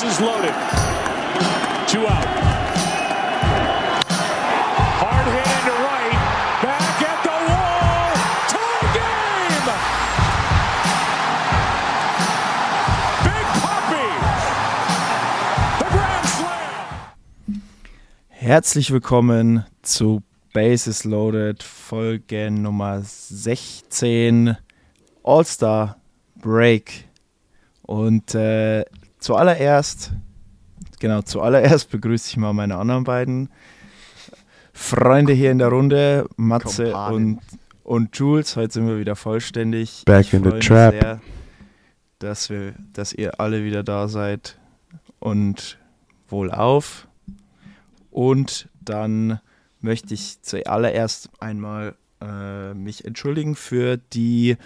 Bases loaded. Two out. Herzlich willkommen zu Bases Loaded Folge Nummer 16 All-Star Break. Und äh, zuallererst, genau, zuallererst begrüße ich mal meine anderen beiden Freunde hier in der Runde, Matze und, und Jules. Heute sind wir wieder vollständig. Back ich in the trap. Sehr, dass, wir, dass ihr alle wieder da seid und wohlauf. Und dann möchte ich zuallererst einmal äh, mich entschuldigen für die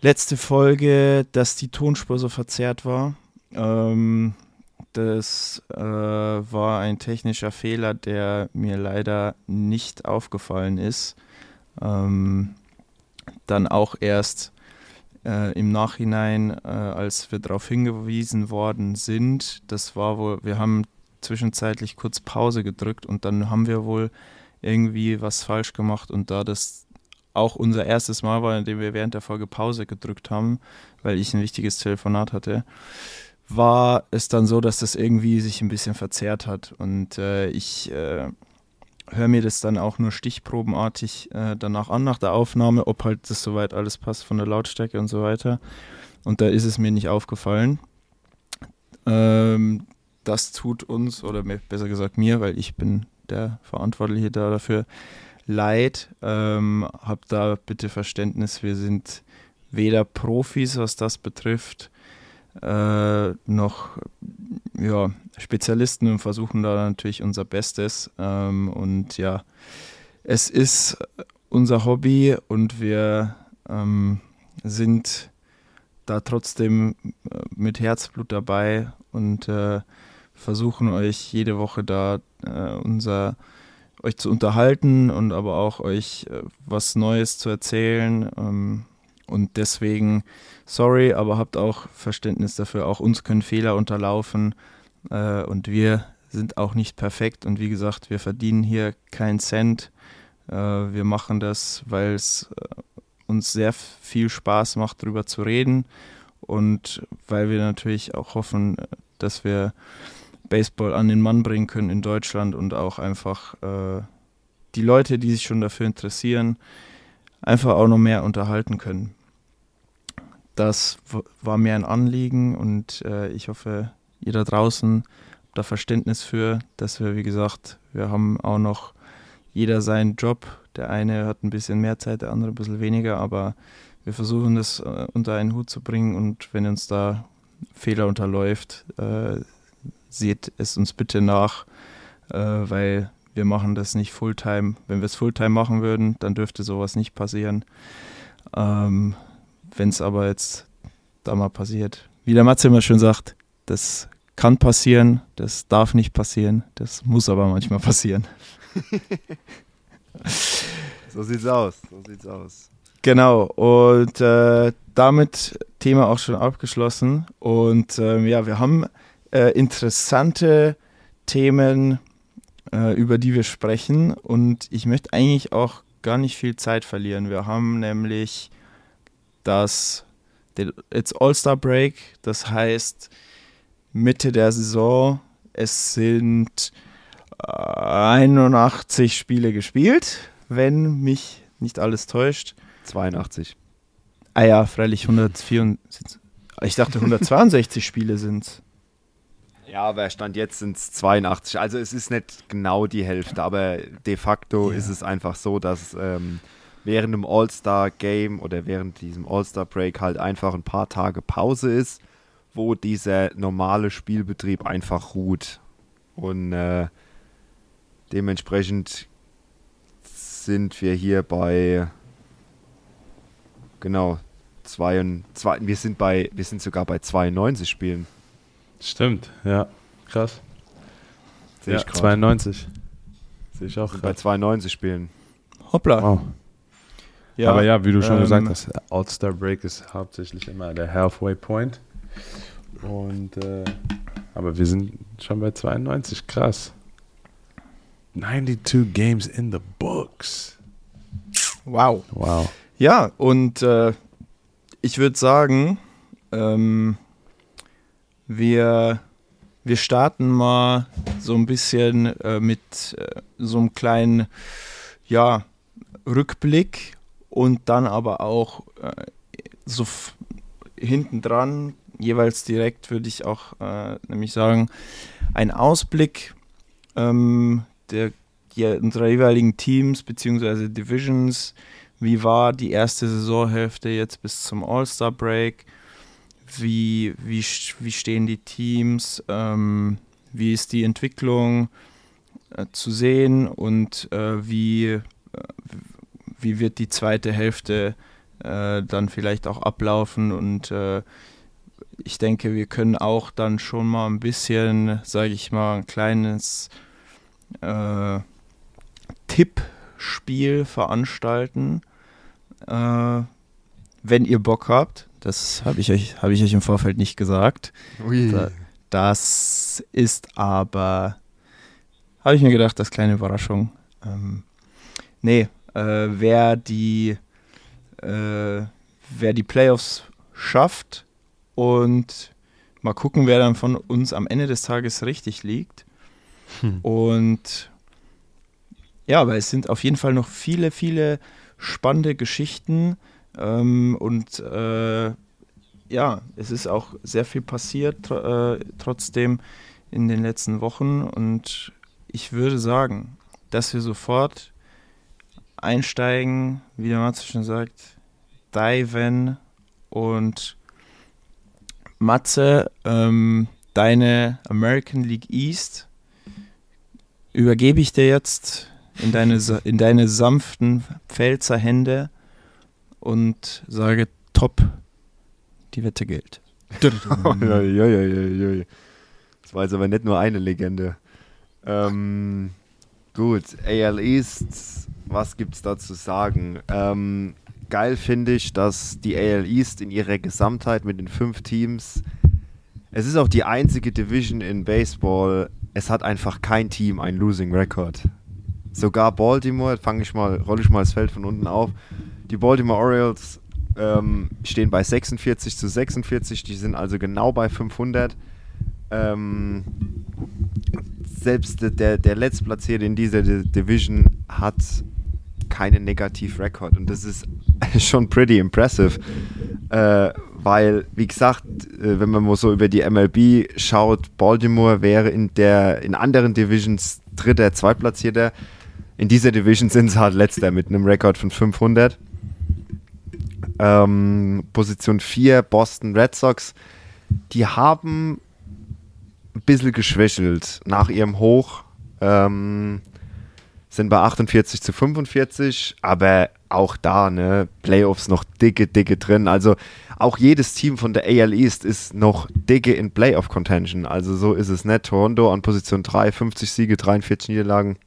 letzte Folge, dass die Tonspur so verzerrt war. Ähm, das äh, war ein technischer Fehler, der mir leider nicht aufgefallen ist. Ähm, dann auch erst äh, im Nachhinein, äh, als wir darauf hingewiesen worden sind. Das war wohl, wir haben zwischenzeitlich kurz Pause gedrückt und dann haben wir wohl irgendwie was falsch gemacht und da das auch unser erstes Mal war, in dem wir während der Folge Pause gedrückt haben, weil ich ein wichtiges Telefonat hatte, war es dann so, dass das irgendwie sich ein bisschen verzerrt hat und äh, ich äh, höre mir das dann auch nur stichprobenartig äh, danach an nach der Aufnahme, ob halt das soweit alles passt von der Lautstärke und so weiter. Und da ist es mir nicht aufgefallen. Ähm, das tut uns, oder mehr, besser gesagt mir, weil ich bin der Verantwortliche da dafür, leid. Ähm, habt da bitte Verständnis, wir sind weder Profis, was das betrifft, äh, noch ja, Spezialisten und versuchen da natürlich unser Bestes. Ähm, und ja, es ist unser Hobby und wir ähm, sind da trotzdem äh, mit Herzblut dabei und äh, versuchen euch jede Woche da äh, unser euch zu unterhalten und aber auch euch äh, was Neues zu erzählen. Ähm, und deswegen, sorry, aber habt auch Verständnis dafür. Auch uns können Fehler unterlaufen äh, und wir sind auch nicht perfekt. Und wie gesagt, wir verdienen hier keinen Cent. Äh, wir machen das, weil es äh, uns sehr viel Spaß macht, darüber zu reden und weil wir natürlich auch hoffen, dass wir Baseball an den Mann bringen können in Deutschland und auch einfach äh, die Leute, die sich schon dafür interessieren, einfach auch noch mehr unterhalten können. Das war mir ein Anliegen und äh, ich hoffe, ihr da draußen habt da Verständnis für, dass wir, wie gesagt, wir haben auch noch jeder seinen Job. Der eine hat ein bisschen mehr Zeit, der andere ein bisschen weniger, aber wir versuchen das äh, unter einen Hut zu bringen und wenn uns da Fehler unterläuft, äh, seht es uns bitte nach, äh, weil wir machen das nicht Fulltime. Wenn wir es Fulltime machen würden, dann dürfte sowas nicht passieren. Ähm, Wenn es aber jetzt da mal passiert, wie der Matze immer schön sagt, das kann passieren, das darf nicht passieren, das muss aber manchmal passieren. So sieht's aus. So sieht's aus. Genau, und äh, damit Thema auch schon abgeschlossen. Und ähm, ja, wir haben äh, interessante Themen, äh, über die wir sprechen. Und ich möchte eigentlich auch gar nicht viel Zeit verlieren. Wir haben nämlich das den- It's All-Star Break, das heißt Mitte der Saison. Es sind äh, 81 Spiele gespielt, wenn mich nicht alles täuscht. 82. Ah ja, freilich 164. Ich dachte 162 Spiele sind Ja, aber Stand jetzt sind es 82. Also es ist nicht genau die Hälfte, aber de facto Ja. ist es einfach so, dass ähm, während dem All-Star-Game oder während diesem All-Star-Break halt einfach ein paar Tage Pause ist, wo dieser normale Spielbetrieb einfach ruht. Und äh, dementsprechend sind wir hier bei genau zwei, und- zwei wir sind bei wir sind sogar bei 92 Spielen. Stimmt, ja. Krass. Sehe ja, ich grad. 92. Sehe ich auch bei gerade. 92 Spielen. Hoppla. Wow. Aber ja, wie du schon ähm, gesagt hast, All-Star Break ist hauptsächlich immer der Halfway Point. Und äh, Aber wir sind schon bei 92. Krass. 92 Games in the books. Wow. Wow. Ja, und äh, ich würde sagen, ähm, wir, wir starten mal so ein bisschen äh, mit äh, so einem kleinen ja, Rückblick und dann aber auch äh, so hinten dran, jeweils direkt würde ich auch äh, nämlich sagen, ein Ausblick ähm, der, unserer jeweiligen Teams bzw. Divisions. Wie war die erste Saisonhälfte jetzt bis zum All-Star Break? Wie, wie, wie stehen die Teams? Ähm, wie ist die Entwicklung äh, zu sehen und äh, wie, äh, wie wird die zweite Hälfte äh, dann vielleicht auch ablaufen? Und äh, ich denke, wir können auch dann schon mal ein bisschen, sage ich mal, ein kleines äh, Tippspiel veranstalten, äh, wenn ihr Bock habt. Das habe ich, euch, hab ich euch im Vorfeld nicht gesagt. Ui. Da, das ist aber, habe ich mir gedacht, das kleine Überraschung. Ähm, nee, äh, wer die äh, wer die Playoffs schafft und mal gucken, wer dann von uns am Ende des Tages richtig liegt. Hm. Und ja, aber es sind auf jeden Fall noch viele, viele spannende Geschichten ähm, und äh, ja, es ist auch sehr viel passiert äh, trotzdem in den letzten Wochen und ich würde sagen, dass wir sofort einsteigen, wie der Matze schon sagt, diven und Matze, ähm, deine American League East übergebe ich dir jetzt in deine, in deine sanften Pfälzer Hände und sage top, die Wette gilt. das war jetzt aber nicht nur eine Legende. Ähm, gut, AL East, was gibt es da zu sagen? Ähm, geil finde ich, dass die AL East in ihrer Gesamtheit mit den fünf Teams, es ist auch die einzige Division in Baseball, es hat einfach kein Team ein Losing Record. Sogar Baltimore, fange ich mal, rolle ich mal das Feld von unten auf. Die Baltimore Orioles ähm, stehen bei 46 zu 46, die sind also genau bei 500. Ähm, selbst der, der Letztplatzierte in dieser Division hat keinen Negativ-Record und das ist schon pretty impressive, äh, weil, wie gesagt, äh, wenn man mal so über die MLB schaut, Baltimore wäre in der in anderen Divisions dritter, zweitplatzierter. In dieser Division sind sie halt letzter mit einem Rekord von 500. Ähm, Position 4, Boston Red Sox. Die haben ein bisschen geschwächelt nach ihrem Hoch. Ähm, sind bei 48 zu 45, aber auch da, ne, Playoffs noch dicke, dicke drin. Also auch jedes Team von der AL East ist noch dicke in Playoff Contention. Also so ist es nicht. Toronto an Position 3, 50 Siege, 43 Niederlagen.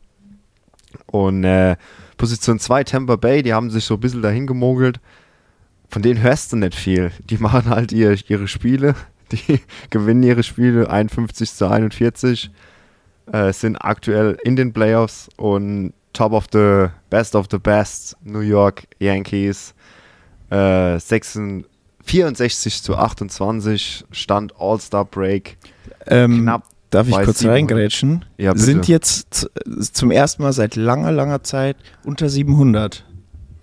Und äh, Position 2, Tampa Bay, die haben sich so ein bisschen dahin gemogelt. Von denen hörst du nicht viel. Die machen halt ihr, ihre Spiele. Die gewinnen ihre Spiele 51 zu 41 äh, sind aktuell in den Playoffs und Top of the Best of the Best New York Yankees. Äh, 66, 64 zu 28 Stand All-Star Break. Ähm, Knapp. Darf ich kurz reingrätschen? Ja, Sind jetzt zum ersten Mal seit langer, langer Zeit unter 700.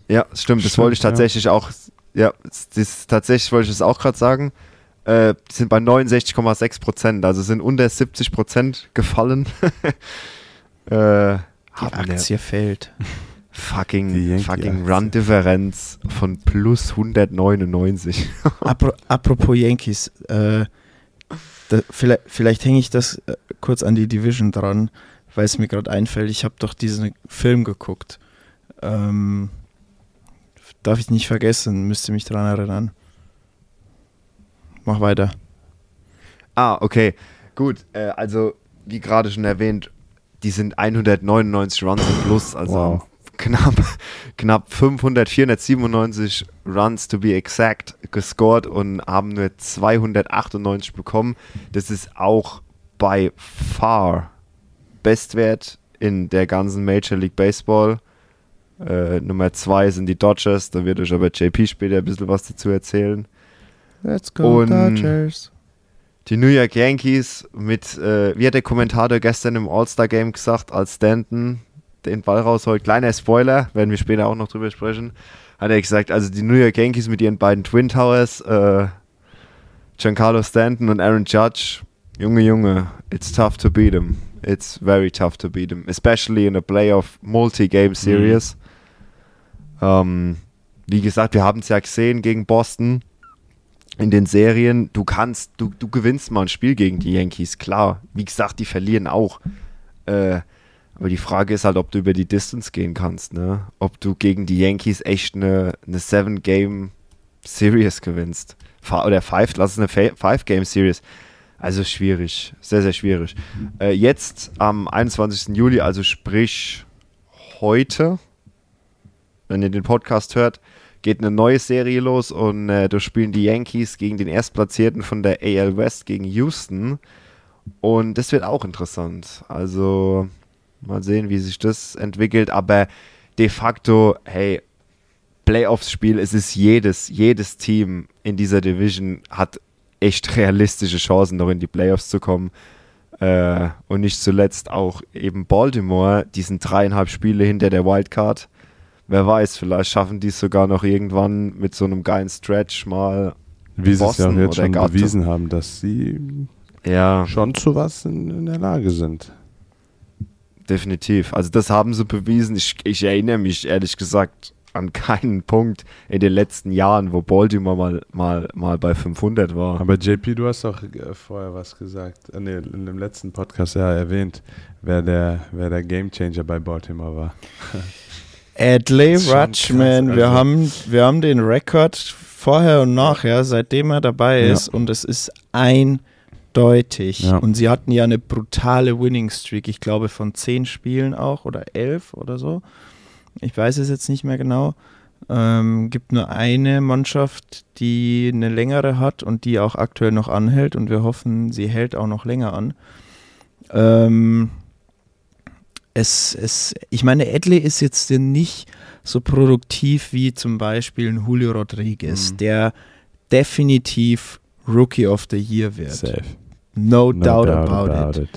Ja, stimmt. Das stimmt, wollte ich tatsächlich ja. auch. Ja, das, tatsächlich wollte ich es auch gerade sagen äh, sind bei 69,6 Prozent, also sind unter 70 Prozent gefallen. äh, die Aktie fällt. Fucking, fucking Run-Differenz von plus 199. Apro apropos Yankees, äh, da, vielleicht, vielleicht hänge ich das äh, kurz an die Division dran, weil es mir gerade einfällt. Ich habe doch diesen Film geguckt. Ähm, darf ich nicht vergessen, müsste mich daran erinnern. Mach weiter. Ah, okay. Gut. Äh, also, wie gerade schon erwähnt, die sind 199 Runs im Plus, also wow. knapp, knapp 500, 497 Runs to be exact gescored und haben nur 298 bekommen. Das ist auch by far Bestwert in der ganzen Major League Baseball. Äh, Nummer zwei sind die Dodgers, da wird euch aber JP später ein bisschen was dazu erzählen. Let's go Und- Dodgers. Die New York Yankees mit, äh, wie hat der Kommentator gestern im All-Star-Game gesagt, als Stanton den Ball rausholt, kleiner Spoiler, werden wir später auch noch drüber sprechen, hat er gesagt, also die New York Yankees mit ihren beiden Twin Towers, äh, Giancarlo Stanton und Aaron Judge, Junge, Junge, it's tough to beat them. It's very tough to beat them, especially in a playoff multi-game series. Ähm, wie gesagt, wir haben es ja gesehen gegen Boston in den Serien. Du kannst, du, du gewinnst mal ein Spiel gegen die Yankees, klar. Wie gesagt, die verlieren auch. Äh, aber die Frage ist halt, ob du über die Distance gehen kannst, ne? Ob du gegen die Yankees echt eine, eine Seven-Game-Series gewinnst. Oder Five, lass es eine Five-Game-Series. Also schwierig, sehr, sehr schwierig. Äh, jetzt am 21. Juli, also sprich heute, wenn ihr den Podcast hört, geht eine neue Serie los und äh, da spielen die Yankees gegen den Erstplatzierten von der AL West gegen Houston. Und das wird auch interessant. Also mal sehen, wie sich das entwickelt. Aber de facto, hey, Playoffs-Spiel, es ist jedes, jedes Team in dieser Division hat echt realistische Chancen, noch in die Playoffs zu kommen. Äh, und nicht zuletzt auch eben Baltimore, die sind dreieinhalb Spiele hinter der Wildcard. Wer weiß, vielleicht schaffen die es sogar noch irgendwann mit so einem geilen Stretch mal. Wie sie es ja auch jetzt schon Gatto. bewiesen haben, dass sie Ja, schon zu was in, in der Lage sind. definitiv. Also das haben sie bewiesen. Ich, ich erinnere mich ehrlich gesagt an keinen Punkt in den letzten Jahren, wo Baltimore mal, mal, mal bei 500 war. Aber JP, du hast doch äh, vorher was gesagt, äh, nee, in dem letzten Podcast ja erwähnt, wer der, wer der Gamechanger bei Baltimore war. Adley Rutschman, wir, also- haben, wir haben den Rekord vorher und nachher, seitdem er dabei Ja. ist und es ist eindeutig. Ja. Und sie hatten ja eine brutale Winning Streak, ich glaube von zehn Spielen auch oder elf oder so. Ich weiß es jetzt nicht mehr genau. Ähm, gibt nur eine Mannschaft, die eine längere hat und die auch aktuell noch anhält und wir hoffen, sie hält auch noch länger an. Ähm, es, es, ich meine, Adley ist jetzt nicht so produktiv wie zum Beispiel ein Julio Rodriguez, Mhm. der definitiv Rookie of the Year wird. Safe. No, No doubt, about, it.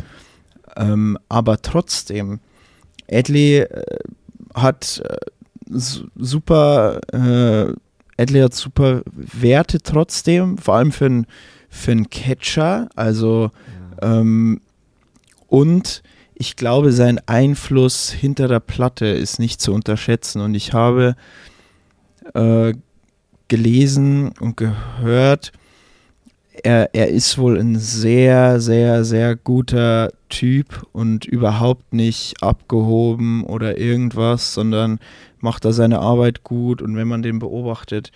Ähm, aber trotzdem, Adley äh, hat äh, su- super, äh, Adley hat super Werte trotzdem, vor allem für einen für einen Catcher. Also ähm, und ich glaube, sein Einfluss hinter der Platte ist nicht zu unterschätzen. Und ich habe äh, gelesen und gehört, er, er ist wohl ein sehr, sehr, sehr guter Typ und überhaupt nicht abgehoben oder irgendwas, sondern macht da seine Arbeit gut. Und wenn man den beobachtet,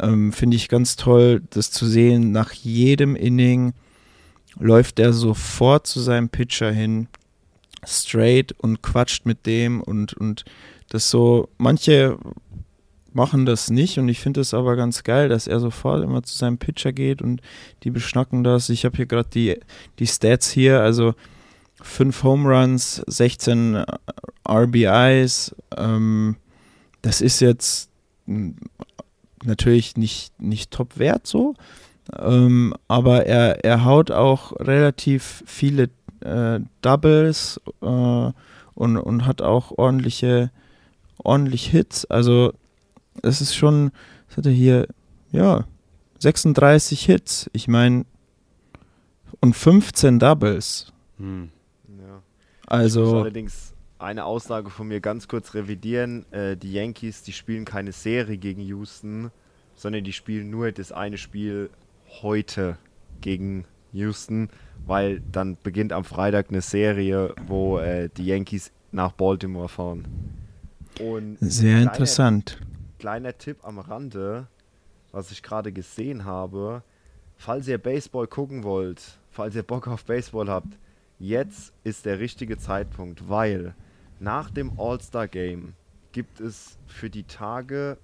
ähm, finde ich ganz toll, das zu sehen. Nach jedem Inning läuft er sofort zu seinem Pitcher hin, straight und quatscht mit dem und, und das so, manche machen das nicht und ich finde es aber ganz geil, dass er sofort immer zu seinem Pitcher geht und die beschnacken das. Ich habe hier gerade die, die Stats hier, also 5 Home Runs, 16 RBIs, ähm, das ist jetzt natürlich nicht, nicht Top-Wert so, ähm, aber er, er haut auch relativ viele äh, Doubles äh, und, und hat auch ordentliche, ordentlich Hits. Also es ist schon, was hat er hier? Ja, 36 Hits. Ich meine, und 15 Doubles. Hm. Ja. Ich muss Also, allerdings eine Aussage von mir ganz kurz revidieren. Äh, die Yankees, die spielen keine Serie gegen Houston, sondern die spielen nur das eine Spiel heute gegen Houston, weil dann beginnt am Freitag eine Serie, wo äh, die Yankees nach Baltimore fahren. Und sehr kleiner- interessant. Kleiner Tipp am Rande, was ich gerade gesehen habe. Falls ihr Baseball gucken wollt, falls ihr Bock auf Baseball habt, jetzt ist der richtige Zeitpunkt, weil nach dem All-Star-Game gibt es für die Tage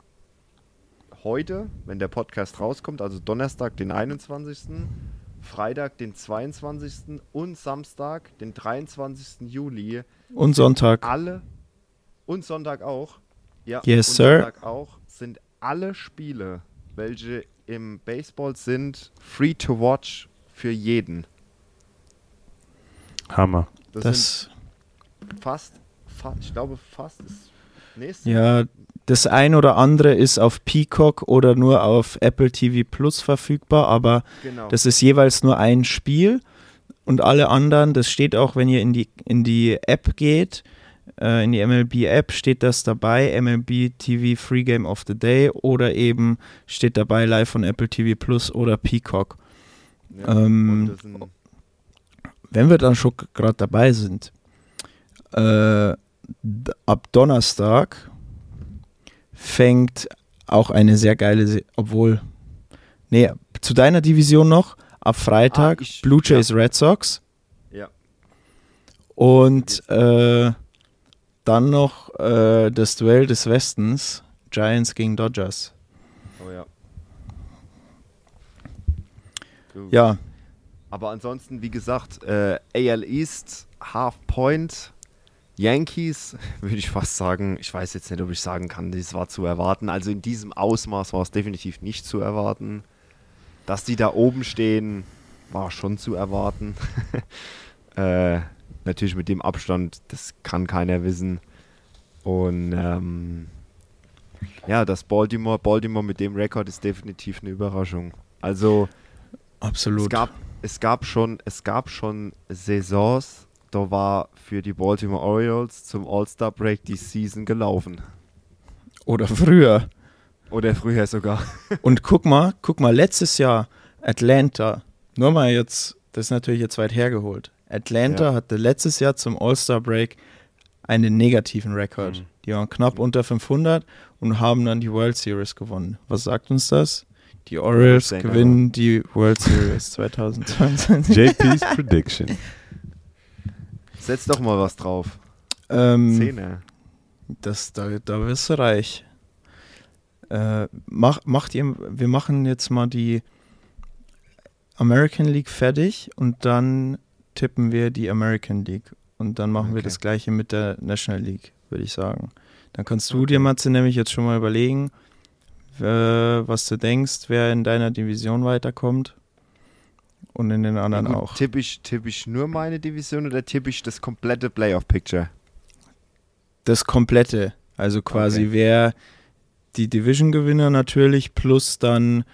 heute, wenn der Podcast rauskommt, also Donnerstag, den 21. Freitag, den 22. und Samstag, den 23. Juli. Und Sonntag. Alle und Sonntag auch. Ja, Yes, und sir. Sonntag auch sind alle Spiele, welche im Baseball sind, free to watch für jeden. Hammer. Das, Das, fast, fa ich glaube fast ist nächste ja, das ein oder andere ist auf Peacock oder nur auf Apple TV Plus verfügbar, aber genau. das ist jeweils nur ein Spiel und alle anderen, das steht auch, wenn ihr in die, in die App geht, äh, in die MLB-App steht das dabei, MLB TV Free Game of the Day oder eben steht dabei live von Apple TV Plus oder Peacock. ja, ähm, Wenn wir dann schon gerade dabei sind, äh, ab Donnerstag fängt auch eine sehr geile, Se obwohl, nee, zu deiner Division noch, ab Freitag Ah, ich- Blue Jays Red Sox ja, und äh, dann noch äh, das Duell des Westens, Giants gegen Dodgers. oh ja. Gut. Ja, Aber ansonsten, wie gesagt, äh, AL East, Half Point, Yankees, würde ich fast sagen. Ich weiß jetzt nicht, ob ich sagen kann, das war zu erwarten. Also in diesem Ausmaß war es definitiv nicht zu erwarten. Dass die da oben stehen, war schon zu erwarten. äh, natürlich mit dem Abstand, das kann keiner wissen. Und ähm, ja, das Baltimore, Baltimore mit dem Rekord ist definitiv eine Überraschung. Also absolut. es gab, es gab schon, es gab schon Saisons, da war für die Baltimore Orioles zum All-Star Break die Season gelaufen. Oder früher. Oder früher sogar. Und guck mal, guck mal, letztes Jahr Atlanta, nur mal jetzt, das ist natürlich jetzt weit hergeholt. Atlanta Ja. hatte letztes Jahr zum All-Star Break einen negativen Rekord. Mhm. Die waren knapp unter 500 und haben dann die World Series gewonnen. Was sagt uns das? Die Orioles gewinnen die World Series 2022. JP's Prediction. Setz doch mal was drauf. ähm, Zehner. das, da, da wirst du reich. Äh, mach, macht ihr, wir machen jetzt mal die American League fertig und dann tippen wir die American League. Und dann machen wir Okay. das gleiche mit der National League, würde ich sagen. Dann kannst du Okay. dir, Matze, nämlich jetzt schon mal überlegen, äh, was du denkst, wer in deiner Division weiterkommt. Und in den anderen Gut, auch. Tippe ich, tipp ich nur meine Division oder tippe ich das komplette Playoff-Picture? Das komplette. Also quasi Okay. wer die Division-Gewinner natürlich plus dann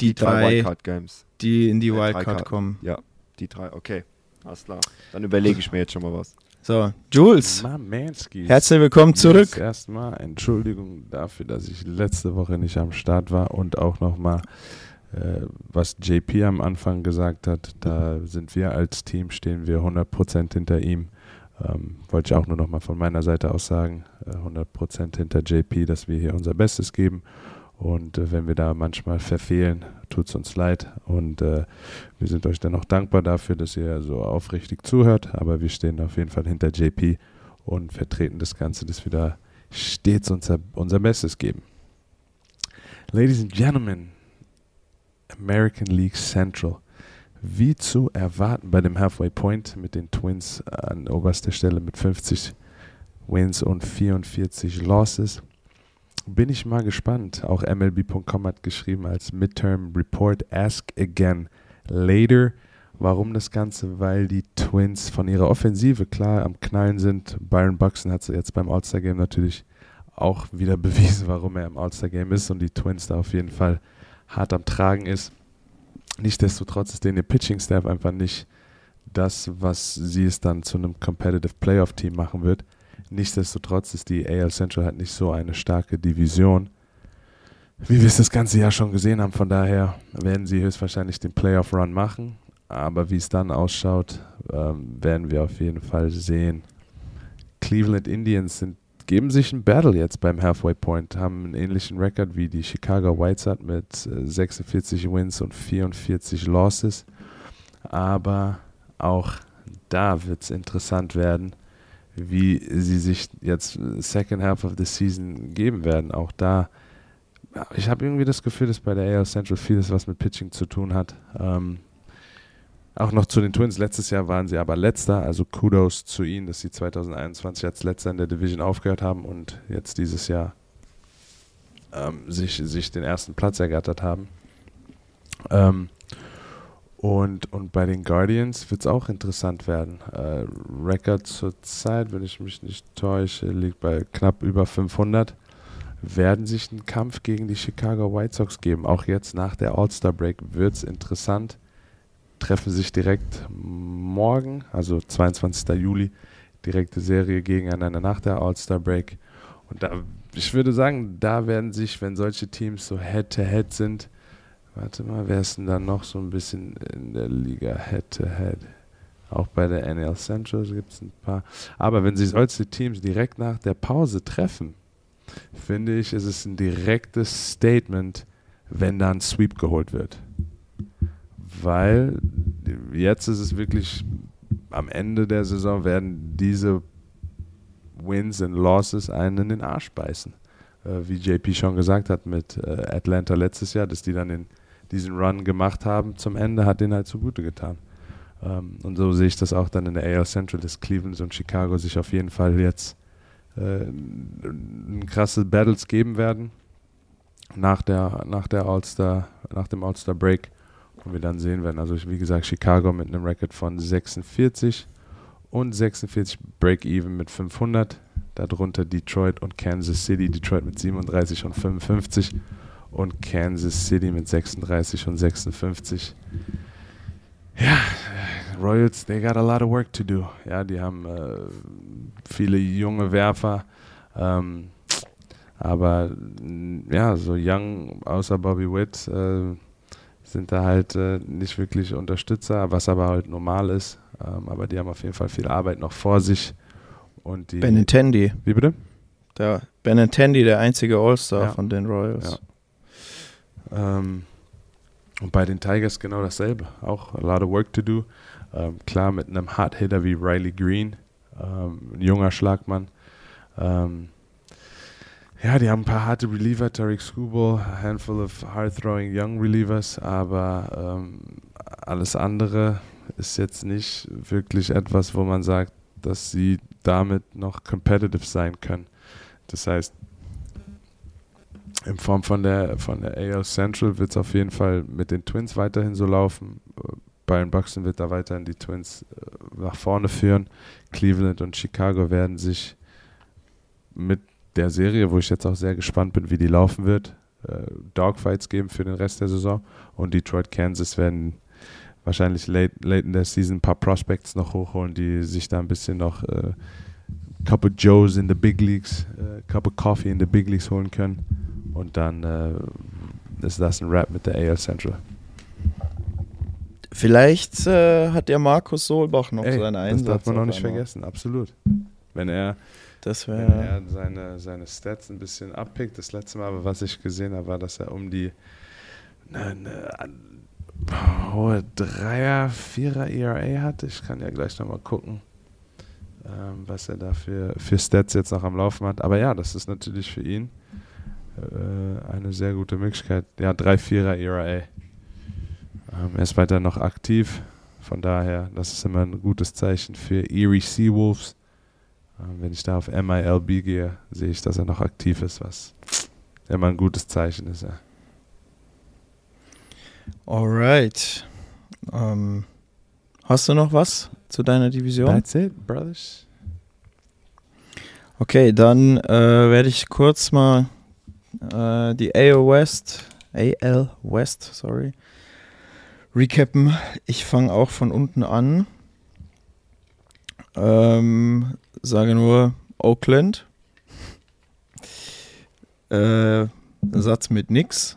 die, drei, Wildcard-Games. die in die Äh, drei Wildcard kommen. Ja, die drei, okay. Alles klar. Dann überlege ich mir jetzt schon mal was. So, Jules, Mamanskis. herzlich willkommen zurück. Erstmal Entschuldigung dafür, dass ich letzte Woche nicht am Start war und auch nochmal, äh, was JP am Anfang gesagt hat, da sind wir als Team, stehen wir 100% hinter ihm. Ähm, wollte ich auch nur nochmal von meiner Seite aus sagen, äh, 100% hinter JP, dass wir hier unser Bestes geben. Und äh, wenn wir da manchmal verfehlen, tut es uns leid. Und äh, wir sind euch dann auch dankbar dafür, dass ihr so aufrichtig zuhört. Aber wir stehen auf jeden Fall hinter JP und vertreten das Ganze, dass wir da stets unser, unser Bestes geben. Ladies and Gentlemen, American League Central. Wie zu erwarten bei dem Halfway Point mit den Twins an oberster Stelle mit 50 Wins und 44 Losses. Bin ich mal gespannt. Auch MLB.com hat geschrieben als Midterm Report Ask Again Later. Warum das Ganze? Weil die Twins von ihrer Offensive klar am Knallen sind. Byron Buxton hat es jetzt beim All-Star Game natürlich auch wieder bewiesen, warum er im All-Star Game ist und die Twins da auf jeden Fall hart am Tragen ist. Nichtsdestotrotz ist denen ihr Pitching-Staff einfach nicht das, was sie es dann zu einem Competitive Playoff-Team machen wird. Nichtsdestotrotz ist die AL Central halt nicht so eine starke Division, wie wir es das ganze Jahr schon gesehen haben. Von daher werden sie höchstwahrscheinlich den Playoff-Run machen. Aber wie es dann ausschaut, ähm, werden wir auf jeden Fall sehen. Cleveland Indians sind, geben sich ein Battle jetzt beim Halfway Point, haben einen ähnlichen Rekord wie die Chicago White Sox mit äh, 46 Wins und 44 Losses. Aber auch da wird es interessant werden, wie sie sich jetzt Second Half of the Season geben werden. Auch da, ich habe irgendwie das Gefühl, dass bei der AL Central vieles was mit Pitching zu tun hat. Ähm, auch noch zu den Twins. Letztes Jahr waren sie aber letzter, also Kudos zu ihnen, dass sie 2021 als letzter in der Division aufgehört haben und jetzt dieses Jahr ähm, sich, sich den ersten Platz ergattert haben. Ähm, und, und bei den Guardians wird es auch interessant werden. Äh, Record zurzeit, wenn ich mich nicht täusche, liegt bei knapp über 500. Werden sich einen Kampf gegen die Chicago White Sox geben. Auch jetzt nach der All-Star Break wird es interessant treffen sich direkt morgen, also 22. Juli, direkte Serie gegeneinander nach der All-Star Break. Und da, ich würde sagen, da werden sich, wenn solche Teams so Head-to-Head -head sind, warte mal, wer ist denn da noch so ein bisschen in der Liga Head-to-Head? -head? Auch bei der NL Central gibt es ein paar. Aber wenn sich solche Teams direkt nach der Pause treffen, finde ich, ist es ein direktes Statement, wenn da ein Sweep geholt wird weil jetzt ist es wirklich am Ende der Saison werden diese Wins und Losses einen in den Arsch beißen. Äh, wie JP schon gesagt hat mit äh, Atlanta letztes Jahr, dass die dann in diesen Run gemacht haben zum Ende, hat denen halt zugute getan. Ähm, und so sehe ich das auch dann in der AL Central, dass Cleveland und Chicago sich auf jeden Fall jetzt äh, krasse Battles geben werden nach der, nach der All-Star, nach dem All-Star Break und wir dann sehen werden. Also wie gesagt, Chicago mit einem Record von 46 und 46 Break-Even mit 500. Darunter Detroit und Kansas City. Detroit mit 37 und 55 und Kansas City mit 36 und 56. Ja, Royals, they got a lot of work to do. Ja, die haben äh, viele junge Werfer. Ähm, aber ja, so young, außer Bobby Witt, äh, sind da halt äh, nicht wirklich Unterstützer, was aber halt normal ist. Ähm, aber die haben auf jeden Fall viel Arbeit noch vor sich. Und die Benintendi. Wie bitte? Der Benintendi, der einzige All-Star ja. von den Royals. Ja. Ähm, und bei den Tigers genau dasselbe. Auch a lot of work to do. Ähm, klar, mit einem Hard-Hitter wie Riley Green, ähm, ein junger Schlagmann. Ähm, ja, die haben ein paar harte Reliever, Tarek Skubal, a handful of hard-throwing young Relievers, aber ähm, alles andere ist jetzt nicht wirklich etwas, wo man sagt, dass sie damit noch competitive sein können. Das heißt, in Form von der, von der AL Central wird es auf jeden Fall mit den Twins weiterhin so laufen. Bayern Buxton wird da weiterhin die Twins äh, nach vorne führen. Cleveland und Chicago werden sich mit der Serie, wo ich jetzt auch sehr gespannt bin, wie die laufen wird, äh, Dogfights geben für den Rest der Saison. Und Detroit, Kansas werden wahrscheinlich late, late in der Season ein paar Prospects noch hochholen, die sich da ein bisschen noch äh, Cup of Joes in the Big Leagues, äh, Cup of Coffee in the Big Leagues holen können. Und dann äh, ist das ein Rap mit der AL Central. Vielleicht äh, hat der Markus Solbach noch Ey, seinen Einsatz. Das darf man auch nicht vergessen, absolut. Wenn er das Wenn er seine, seine Stats ein bisschen abpickt. Das letzte Mal, was ich gesehen habe, war, dass er um die eine, eine hohe Dreier, Vierer ERA hatte. Ich kann ja gleich nochmal gucken, ähm, was er da für, für Stats jetzt noch am Laufen hat. Aber ja, das ist natürlich für ihn äh, eine sehr gute Möglichkeit. Ja, drei Vierer ERA. Ähm, er ist weiter noch aktiv. Von daher, das ist immer ein gutes Zeichen für Erie Seawolves. Ähm, wenn ich da auf MILB gehe, sehe ich, dass er noch aktiv ist, was immer ein gutes Zeichen ist. Ja. Alright. Um, ähm, hast du noch was zu deiner Division? That's it, brothers. Okay, dann äh, werde ich kurz mal äh, die AL West, AL West, sorry, recappen. Ich fange auch von unten an. Ähm, sage nur Oakland. Äh, Satz mit nix.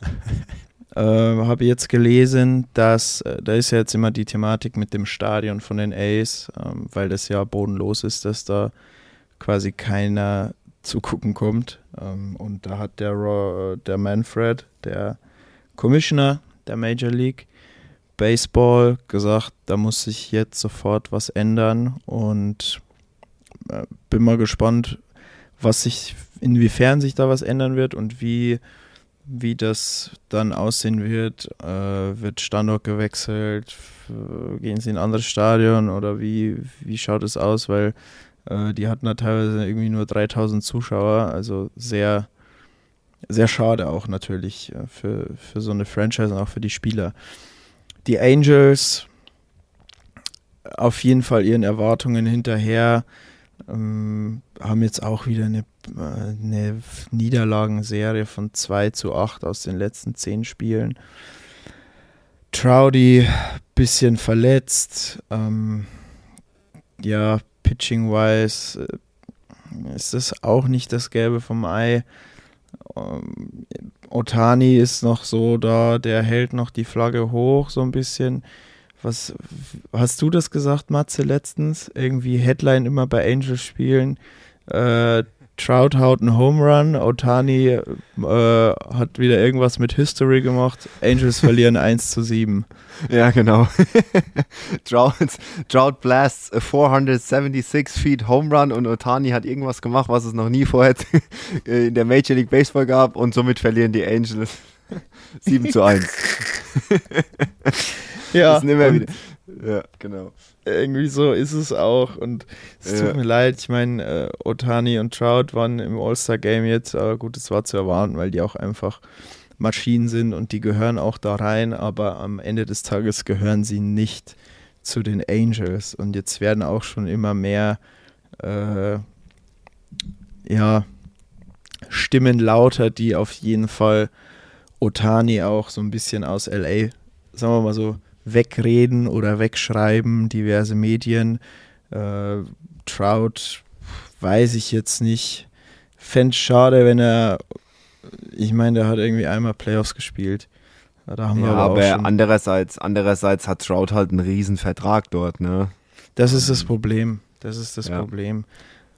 äh, Habe jetzt gelesen, dass äh, da ist ja jetzt immer die Thematik mit dem Stadion von den A's, ähm, weil das ja bodenlos ist, dass da quasi keiner zugucken kommt. Ähm, und da hat der, der Manfred, der Commissioner der Major League, Baseball gesagt, da muss sich jetzt sofort was ändern und äh, bin mal gespannt, was sich, inwiefern sich da was ändern wird und wie wie das dann aussehen wird. Äh, wird Standort gewechselt? Gehen sie in ein anderes Stadion oder wie, wie schaut es aus? Weil äh, die hatten da teilweise irgendwie nur 3000 Zuschauer, also sehr, sehr schade auch natürlich äh, für, für so eine Franchise und auch für die Spieler. Die Angels auf jeden Fall ihren Erwartungen hinterher. Ähm, haben jetzt auch wieder eine, äh, eine Niederlagenserie von 2 zu 8 aus den letzten 10 Spielen. Troudy, bisschen verletzt. Ähm, ja, pitching-wise äh, ist das auch nicht das Gelbe vom Ei. Ähm, Otani ist noch so da, der hält noch die Flagge hoch, so ein bisschen. Was hast du das gesagt, Matze, letztens? Irgendwie Headline immer bei Angels spielen. Äh, Trout haut einen Home Run, Otani äh, hat wieder irgendwas mit History gemacht. Angels verlieren 1 zu 7. Ja, genau. Trout, Trout blasts a 476 Feet Home Run und Otani hat irgendwas gemacht, was es noch nie vorher in der Major League Baseball gab und somit verlieren die Angels 7 zu 1. Ja, das nehmen wir wieder. Ja, genau. Irgendwie so ist es auch. Und es tut mir leid, ich meine, äh, Otani und Trout waren im All-Star-Game jetzt, aber gut, es war zu erwarten, weil die auch einfach Maschinen sind und die gehören auch da rein, aber am Ende des Tages gehören sie nicht zu den Angels. Und jetzt werden auch schon immer mehr äh, ja, Stimmen lauter, die auf jeden Fall Otani auch so ein bisschen aus LA, sagen wir mal so, wegreden oder wegschreiben, diverse Medien. Äh, Trout weiß ich jetzt nicht. Fände schade, wenn er, ich meine, der hat irgendwie einmal Playoffs gespielt. Da haben ja, wir aber, aber andererseits, andererseits hat Trout halt einen riesen Vertrag dort, ne? Das ist das Problem. Das ist das ja. Problem.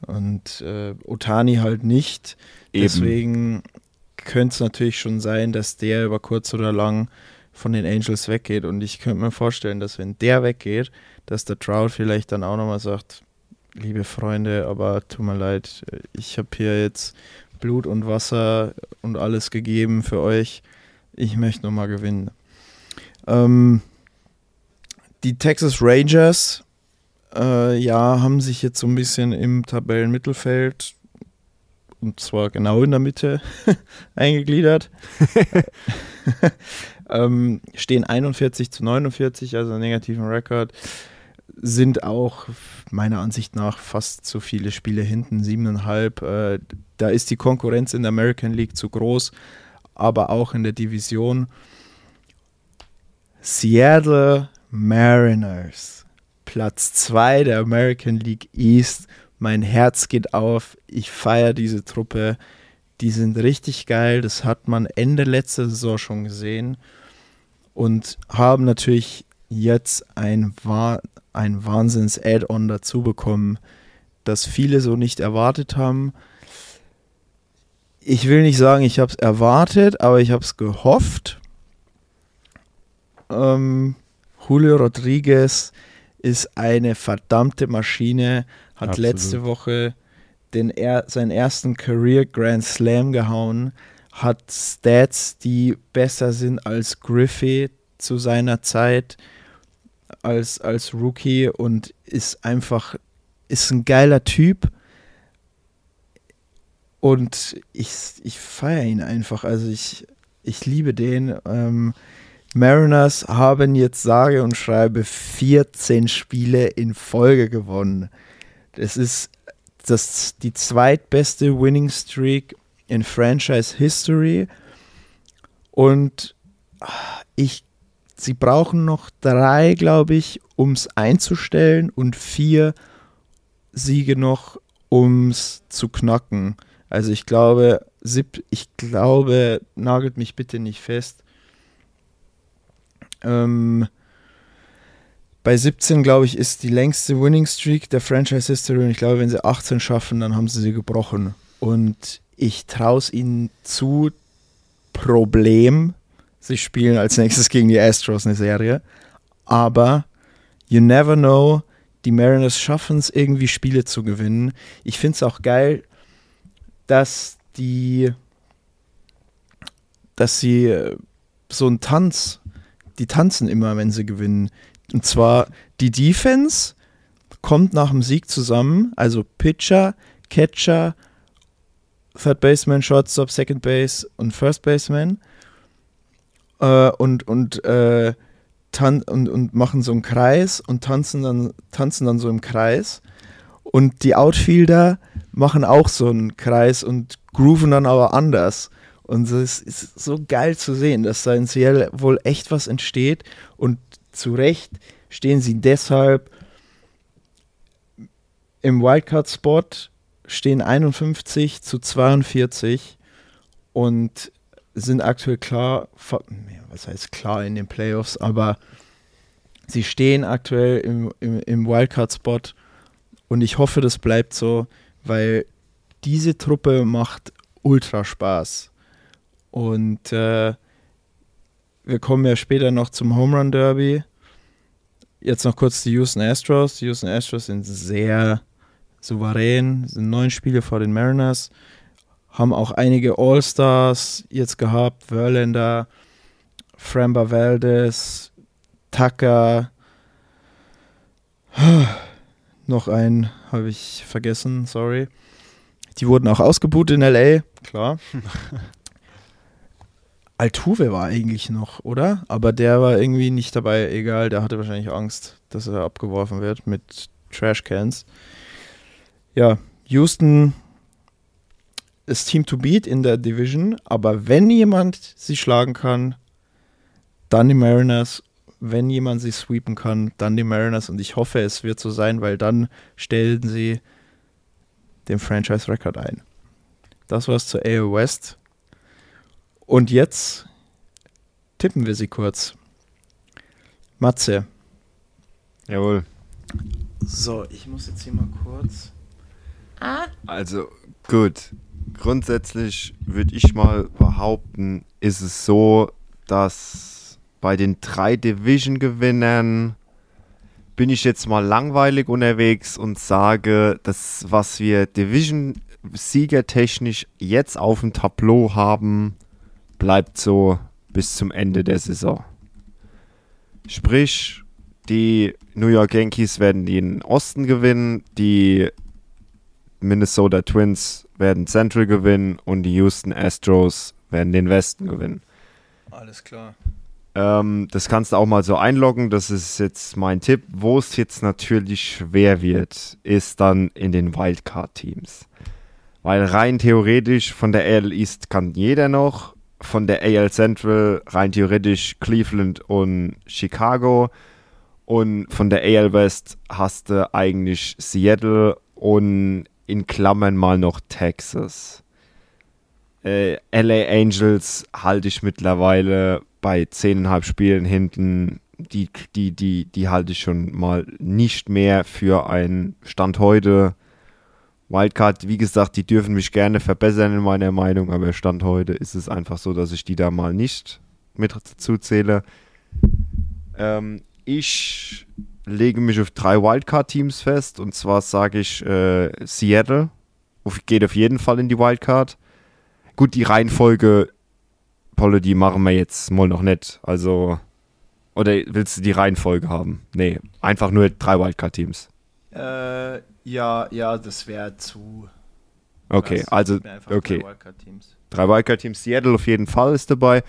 Und äh, Otani halt nicht. Eben. Deswegen könnte es natürlich schon sein, dass der über kurz oder lang von den Angels weggeht. Und ich könnte mir vorstellen, dass wenn der weggeht, dass der Trout vielleicht dann auch nochmal sagt, liebe Freunde, aber tut mir leid, ich habe hier jetzt Blut und Wasser und alles gegeben für euch. Ich möchte nochmal gewinnen. Ähm, die Texas Rangers, äh, ja, haben sich jetzt so ein bisschen im Tabellenmittelfeld und zwar genau in der Mitte eingegliedert. ähm, stehen 41 zu 49, also negativen Rekord, sind auch meiner Ansicht nach fast zu viele Spiele hinten, siebeneinhalb. Äh, da ist die Konkurrenz in der American League zu groß, aber auch in der Division. Seattle Mariners, Platz 2 der American League East. Mein Herz geht auf. Ich feiere diese Truppe. Die sind richtig geil. Das hat man Ende letzter Saison schon gesehen. Und haben natürlich jetzt ein, ein Wahnsinns-Add-on dazu bekommen, das viele so nicht erwartet haben. Ich will nicht sagen, ich habe es erwartet, aber ich habe es gehofft. Ähm, Julio Rodriguez ist eine verdammte Maschine, hat Absolut. letzte Woche den er, seinen ersten Career Grand Slam gehauen, hat Stats, die besser sind als Griffey zu seiner Zeit als, als Rookie und ist einfach, ist ein geiler Typ. Und ich, ich feiere ihn einfach. Also ich, ich liebe den. Ähm, Mariners haben jetzt sage und schreibe 14 Spiele in Folge gewonnen. Das ist das die zweitbeste Winning Streak in Franchise History. Und ich, sie brauchen noch drei, glaube ich, um es einzustellen und vier Siege noch, um es zu knacken. Also ich glaube, ich glaube, nagelt mich bitte nicht fest. Ähm, bei 17, glaube ich, ist die längste Winning Streak der Franchise History und ich glaube, wenn sie 18 schaffen, dann haben sie sie gebrochen. Und ich traue es ihnen zu. Problem, sie spielen als nächstes gegen die Astros eine Serie. Aber you never know, die Mariners schaffen es irgendwie Spiele zu gewinnen. Ich finde es auch geil, dass die dass sie äh, so einen Tanz, die tanzen immer, wenn sie gewinnen. Und zwar die Defense kommt nach dem Sieg zusammen, also Pitcher, Catcher, Third Baseman, Shortstop, Second Base und First Baseman äh, und, und, äh, und, und machen so einen Kreis und tanzen dann, tanzen dann so im Kreis. Und die Outfielder machen auch so einen Kreis und grooven dann aber anders. Und es ist so geil zu sehen, dass da in Seattle wohl echt was entsteht. Und zu Recht stehen sie deshalb im Wildcard-Spot, stehen 51 zu 42 und sind aktuell klar, was heißt klar in den Playoffs, aber sie stehen aktuell im, im, im Wildcard-Spot und ich hoffe, das bleibt so, weil diese Truppe macht ultra Spaß. Und äh, wir kommen ja später noch zum Home Run Derby. Jetzt noch kurz die Houston Astros. Die Houston Astros sind sehr souverän, sind neun Spiele vor den Mariners, haben auch einige All-Stars jetzt gehabt, Verlander, Framba Valdez, Tucker, noch ein habe ich vergessen, sorry. Die wurden auch ausgebucht in LA, klar. Altuve war eigentlich noch, oder? Aber der war irgendwie nicht dabei, egal, der hatte wahrscheinlich Angst, dass er abgeworfen wird mit Trashcans. Ja, Houston ist Team to beat in der Division, aber wenn jemand sie schlagen kann, dann die Mariners. Wenn jemand sie sweepen kann, dann die Mariners. Und ich hoffe, es wird so sein, weil dann stellen sie den Franchise-Record ein. Das war's zur AO West. Und jetzt tippen wir sie kurz. Matze. Jawohl. So, ich muss jetzt hier mal kurz. Also gut, grundsätzlich würde ich mal behaupten, ist es so, dass bei den drei Division-Gewinnern bin ich jetzt mal langweilig unterwegs und sage, das, was wir Division-Sieger-technisch jetzt auf dem Tableau haben, bleibt so bis zum Ende der Saison. Sprich, die New York Yankees werden den Osten gewinnen, die Minnesota Twins werden Central gewinnen und die Houston Astros werden den Westen gewinnen. Alles klar. Ähm, das kannst du auch mal so einloggen. Das ist jetzt mein Tipp. Wo es jetzt natürlich schwer wird, ist dann in den Wildcard-Teams. Weil rein theoretisch von der AL East kann jeder noch. Von der AL Central rein theoretisch Cleveland und Chicago. Und von der AL West hast du eigentlich Seattle und in Klammern mal noch Texas. Äh, LA Angels halte ich mittlerweile bei 10,5 Spielen hinten. Die, die, die, die halte ich schon mal nicht mehr für einen Stand heute. Wildcard, wie gesagt, die dürfen mich gerne verbessern in meiner Meinung, aber Stand heute ist es einfach so, dass ich die da mal nicht mit dazu zähle. Ähm, ich lege mich auf drei Wildcard-Teams fest. Und zwar sage ich äh, Seattle. Geht auf jeden Fall in die Wildcard. Gut, die Reihenfolge, Paulo, die machen wir jetzt mal noch nicht. Also, oder willst du die Reihenfolge haben? Nee, einfach nur drei Wildcard-Teams. Äh, ja, ja, das wäre zu. Okay, krass. also, einfach okay. drei Wildcard-Teams. Drei Wildcard-Teams. Seattle auf jeden Fall ist dabei.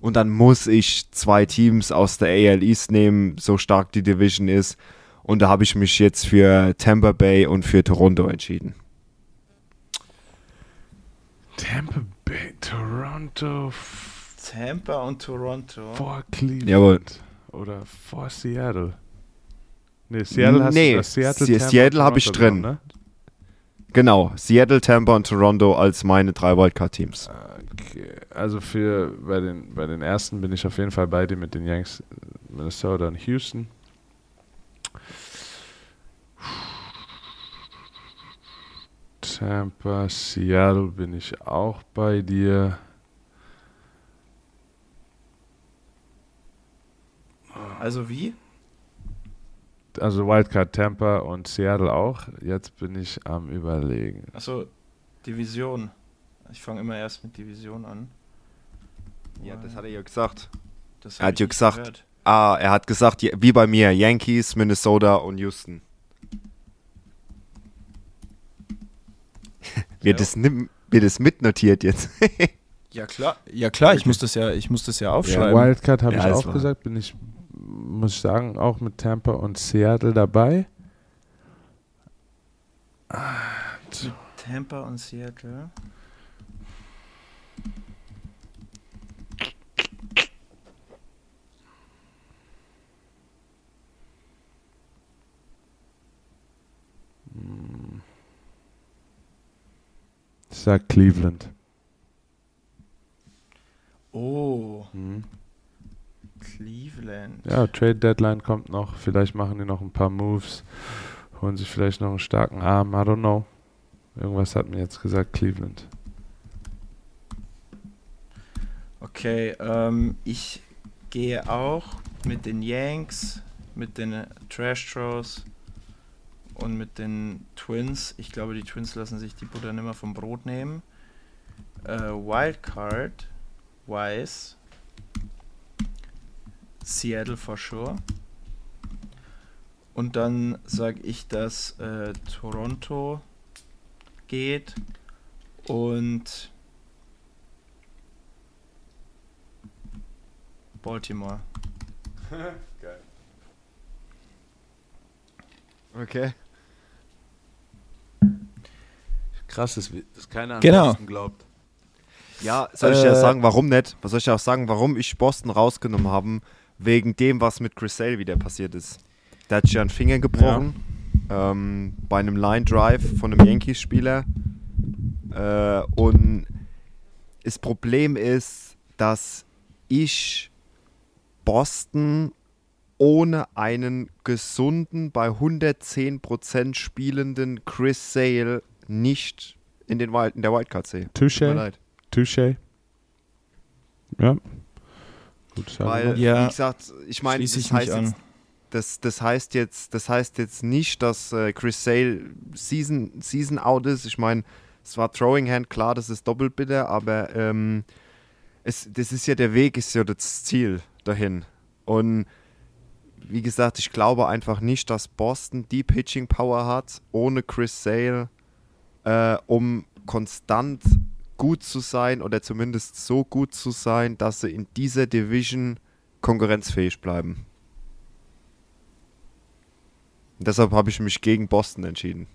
Und dann muss ich zwei Teams aus der AL East nehmen, so stark die Division ist. Und da habe ich mich jetzt für Tampa Bay und für Toronto entschieden. Tampa Bay, Toronto Tampa und Toronto. vor Cleveland. Jawohl. Oder vor Seattle. Nee, Seattle hast Nee, du Seattle, Se- Seattle hab ich drin. ne? Genau, Seattle, Tampa und Toronto als meine drei Wildcard-Teams. Okay. Also für bei den bei den ersten bin ich auf jeden Fall bei dir mit den Yanks, Minnesota und Houston. Tampa, Seattle bin ich auch bei dir. Also wie? Also Wildcard Tampa und Seattle auch. Jetzt bin ich am überlegen. Achso, Division. Ich fange immer erst mit Division an. Ja, das hat er ja gesagt. Das Er hat ich ja gesagt, gehört. Ah, er hat gesagt, ja, wie bei mir, Yankees, Minnesota und Houston. Wird Ja. das, wird das mitnotiert jetzt? Ja klar, ja klar, ich muss das ja, ich muss das ja aufschreiben. Wildcard habe Ja, ich auch war- gesagt, bin ich, muss ich sagen, auch mit Tampa und Seattle dabei. Tampa und Seattle. Ich sag Cleveland. Oh, Mhm. Cleveland. Ja, Trade Deadline kommt noch. Vielleicht machen die noch ein paar Moves. Holen sich vielleicht noch einen starken Arm. I don't know. Irgendwas hat mir jetzt gesagt, Cleveland. Okay, ähm, ich gehe auch mit den Yanks, mit den Trash Throws und mit den Twins. Ich glaube, die Twins lassen sich die Butter nimmer vom Brot nehmen. Äh, Wildcard, Wise, Seattle for sure. Und dann sage ich, dass äh, Toronto geht und Baltimore. Okay. Krass, dass, dass keiner an Genau. Boston glaubt. Ja, soll ich ja Äh, sagen, warum nicht? Was soll ich auch sagen, warum ich Boston rausgenommen habe? Wegen dem, was mit Chris Sale wieder passiert ist. Der hat sich ja einen Finger gebrochen. Ähm, bei einem Line Drive von einem Yankees-Spieler. Äh, und das Problem ist, dass ich Boston ohne einen gesunden, bei 110% spielenden Chris Sale nicht in, den Wild, in der Wildcard sehe. Touché. Touché. Ja. Gut, Weil, Ja, wie gesagt, ich meine, das, heißt das, das, heißt jetzt, das heißt jetzt nicht, dass äh, Chris Sale Season, Season out ist. Ich meine, es war Throwing Hand, klar, das ist doppelt bitter, aber ähm, es, das ist ja der Weg, ist ja das Ziel dahin. Und wie gesagt, ich glaube einfach nicht, dass Boston die Pitching Power hat, ohne Chris Sale, äh, um konstant gut zu sein oder zumindest so gut zu sein, dass sie in dieser Division konkurrenzfähig bleiben. Und deshalb habe ich mich gegen Boston entschieden.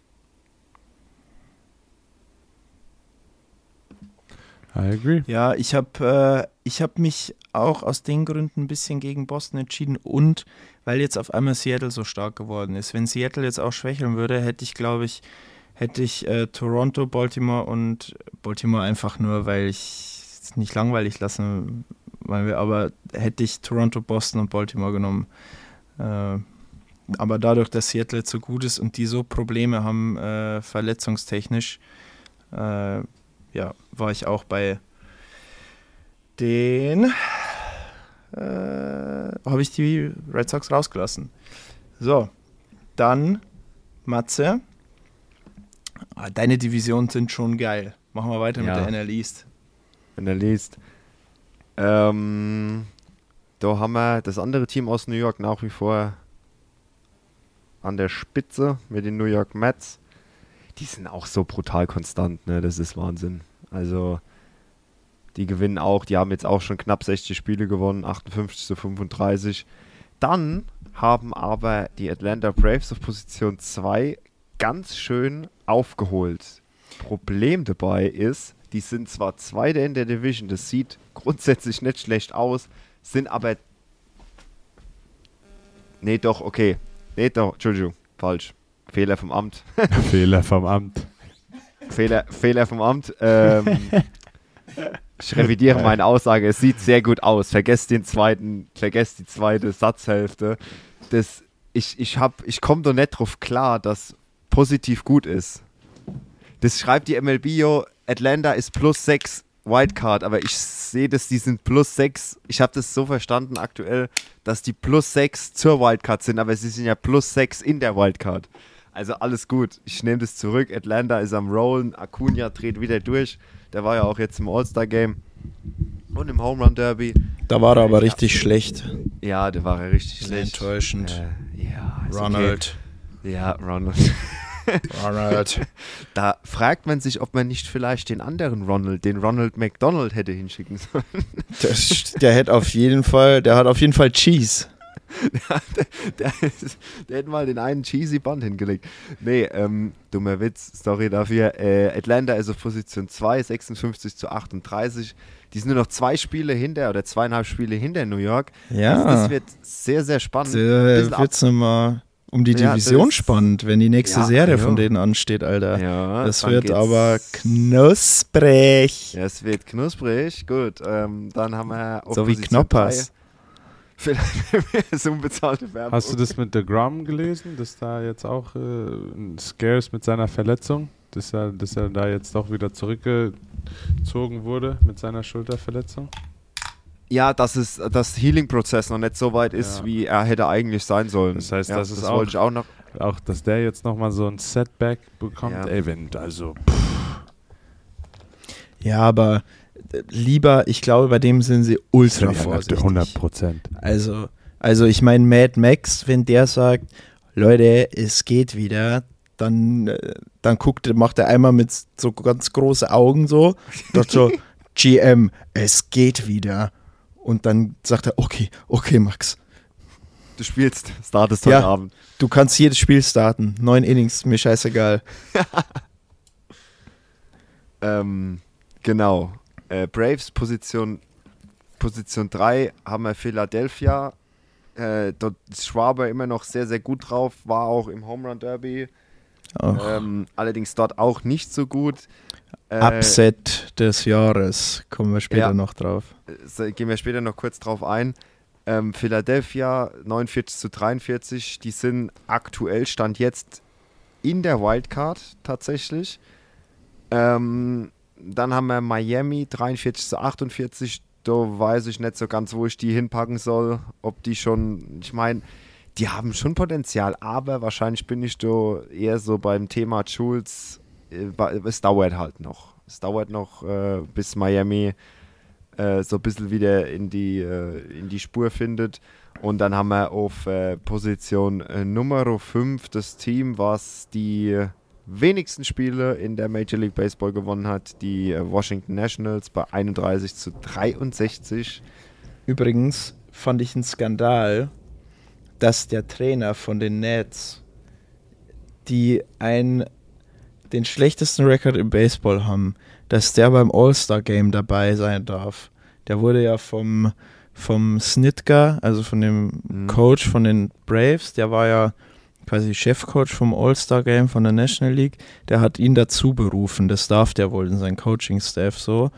I agree. Ja, ich habe äh, ich hab mich auch aus den Gründen ein bisschen gegen Boston entschieden und weil jetzt auf einmal Seattle so stark geworden ist. Wenn Seattle jetzt auch schwächeln würde, hätte ich, glaube ich, hätte ich äh, Toronto, Baltimore und Baltimore einfach nur, weil ich es nicht langweilig lassen will, aber hätte ich Toronto, Boston und Baltimore genommen. Äh, aber dadurch, dass Seattle jetzt so gut ist und die so Probleme haben, äh, verletzungstechnisch, äh, ja, war ich auch bei den äh, habe ich die Red Sox rausgelassen. So, dann Matze. Ah, deine Divisionen sind schon geil. Machen wir weiter Ja. mit der NL East. er liest. Ähm, da haben wir das andere Team aus New York nach wie vor an der Spitze mit den New York Mets. Die sind auch so brutal konstant, ne? Das ist Wahnsinn. Also, die gewinnen auch, die haben jetzt auch schon knapp 60 Spiele gewonnen, 58 zu 35. Dann haben aber die Atlanta Braves auf Position 2 ganz schön aufgeholt. Problem dabei ist, die sind zwar Zweiter in der Division, das sieht grundsätzlich nicht schlecht aus, sind aber. Nee, doch, okay. Nee, doch, Entschuldigung, falsch. Fehler vom Amt. Fehler vom Amt. Fehler, Fehler vom Amt. Ähm, ich revidiere meine Aussage. Es sieht sehr gut aus. Vergesst den zweiten, vergesst die zweite Satzhälfte. Das, ich ich, hab- ich komme doch nicht drauf klar, dass positiv gut ist. Das schreibt die MLBio, Atlanta ist plus 6 Wildcard, aber ich sehe, dass die sind plus 6. Ich habe das so verstanden aktuell, dass die plus 6 zur Wildcard sind, aber sie sind ja plus 6 in der Wildcard. Also alles gut. Ich nehme das zurück. Atlanta ist am Rollen. Acuna dreht wieder durch. Der war ja auch jetzt im All-Star-Game. Und im Home Run Derby. Da war er aber richtig schlecht. Ja, der war ja richtig schlecht. enttäuschend. Äh, ja, Ronald. Okay. Ja, Ronald. Ronald. Da fragt man sich, ob man nicht vielleicht den anderen Ronald, den Ronald McDonald hätte hinschicken sollen. Das, der hätte auf jeden Fall, der hat auf jeden Fall Cheese. der, ist- der hätte mal den einen cheesy Band hingelegt. Nee, ähm, dummer Witz, sorry dafür. Äh, Atlanta ist auf Position 2, 56 zu 38. Die sind nur noch zwei Spiele hinter oder zweieinhalb Spiele hinter New York. Ja. Also das wird sehr, sehr spannend. Da Bisschen ab- um die Ja, Division spannend, wenn die nächste Ja, Serie ja. von denen ansteht, Alter. ja, das wird geht's- aber knusprig. Es wird knusprig. Gut, ähm, dann haben wir so wie Knoppers. Vielleicht so unbezahlte Werbung. Hast du das mit The Grom gelesen, dass da jetzt auch äh, ein Scares mit seiner Verletzung, dass er, dass er da jetzt doch wieder zurückgezogen wurde mit seiner Schulterverletzung? Ja, dass es das Healing-Prozess noch nicht so weit ist, Ja. wie er hätte eigentlich sein sollen. Das heißt, ja, das ist das auch- wollte ich auch noch. Auch, dass der jetzt nochmal so ein Setback bekommt. Ja. Ey, wenn, also, Ja, aber äh, lieber, ich glaube, bei dem sind sie ultra vorsichtig. 100 Prozent. Also, also ich meine, Mad Max, wenn der sagt, Leute, es geht wieder, dann, äh, dann guckt, er- macht er einmal mit so ganz große Augen so, sagt so, GM, es geht wieder. Und dann sagt er, okay, okay, Max, Du spielst, startest Ja. heute Abend. du kannst jedes Spiel starten. Neun Innings, mir scheißegal. Ähm, genau. Äh, Braves Position Position 3 haben wir Philadelphia. Äh, dort ist Schwaber immer noch sehr, sehr gut drauf, war auch im Home Run Derby. Ähm, allerdings dort auch nicht so gut. Äh, Upset des Jahres, kommen wir später ja. noch drauf. gehen wir später noch kurz drauf ein. Ähm, Philadelphia 49 zu 43, die sind aktuell Stand jetzt in der Wildcard tatsächlich. Ähm, dann haben wir Miami 43 zu 48. Da weiß ich nicht so ganz, wo ich die hinpacken soll. Ob die schon, ich meine, die haben schon Potenzial, aber wahrscheinlich bin ich da eher so beim Thema Jules. Äh, Es dauert halt noch. Es dauert noch, äh, bis Miami äh, so ein bisschen wieder in die, äh, in die Spur findet. Und dann haben wir auf äh, Position äh, Nummer 5 das Team, was die wenigsten Spiele in der Major League Baseball gewonnen hat, die Washington Nationals bei 31 zu 63. Übrigens fand ich einen Skandal, dass der Trainer von den Nets, die ein, den schlechtesten Rekord im Baseball haben, dass der beim All-Star-Game dabei sein darf. Der wurde ja vom, vom Snitka, also von dem Mhm. Coach von den Braves, der war ja quasi Chefcoach vom All-Star-Game von der National League, der hat ihn dazu berufen. Das darf der wohl in sein Coaching-Staff so.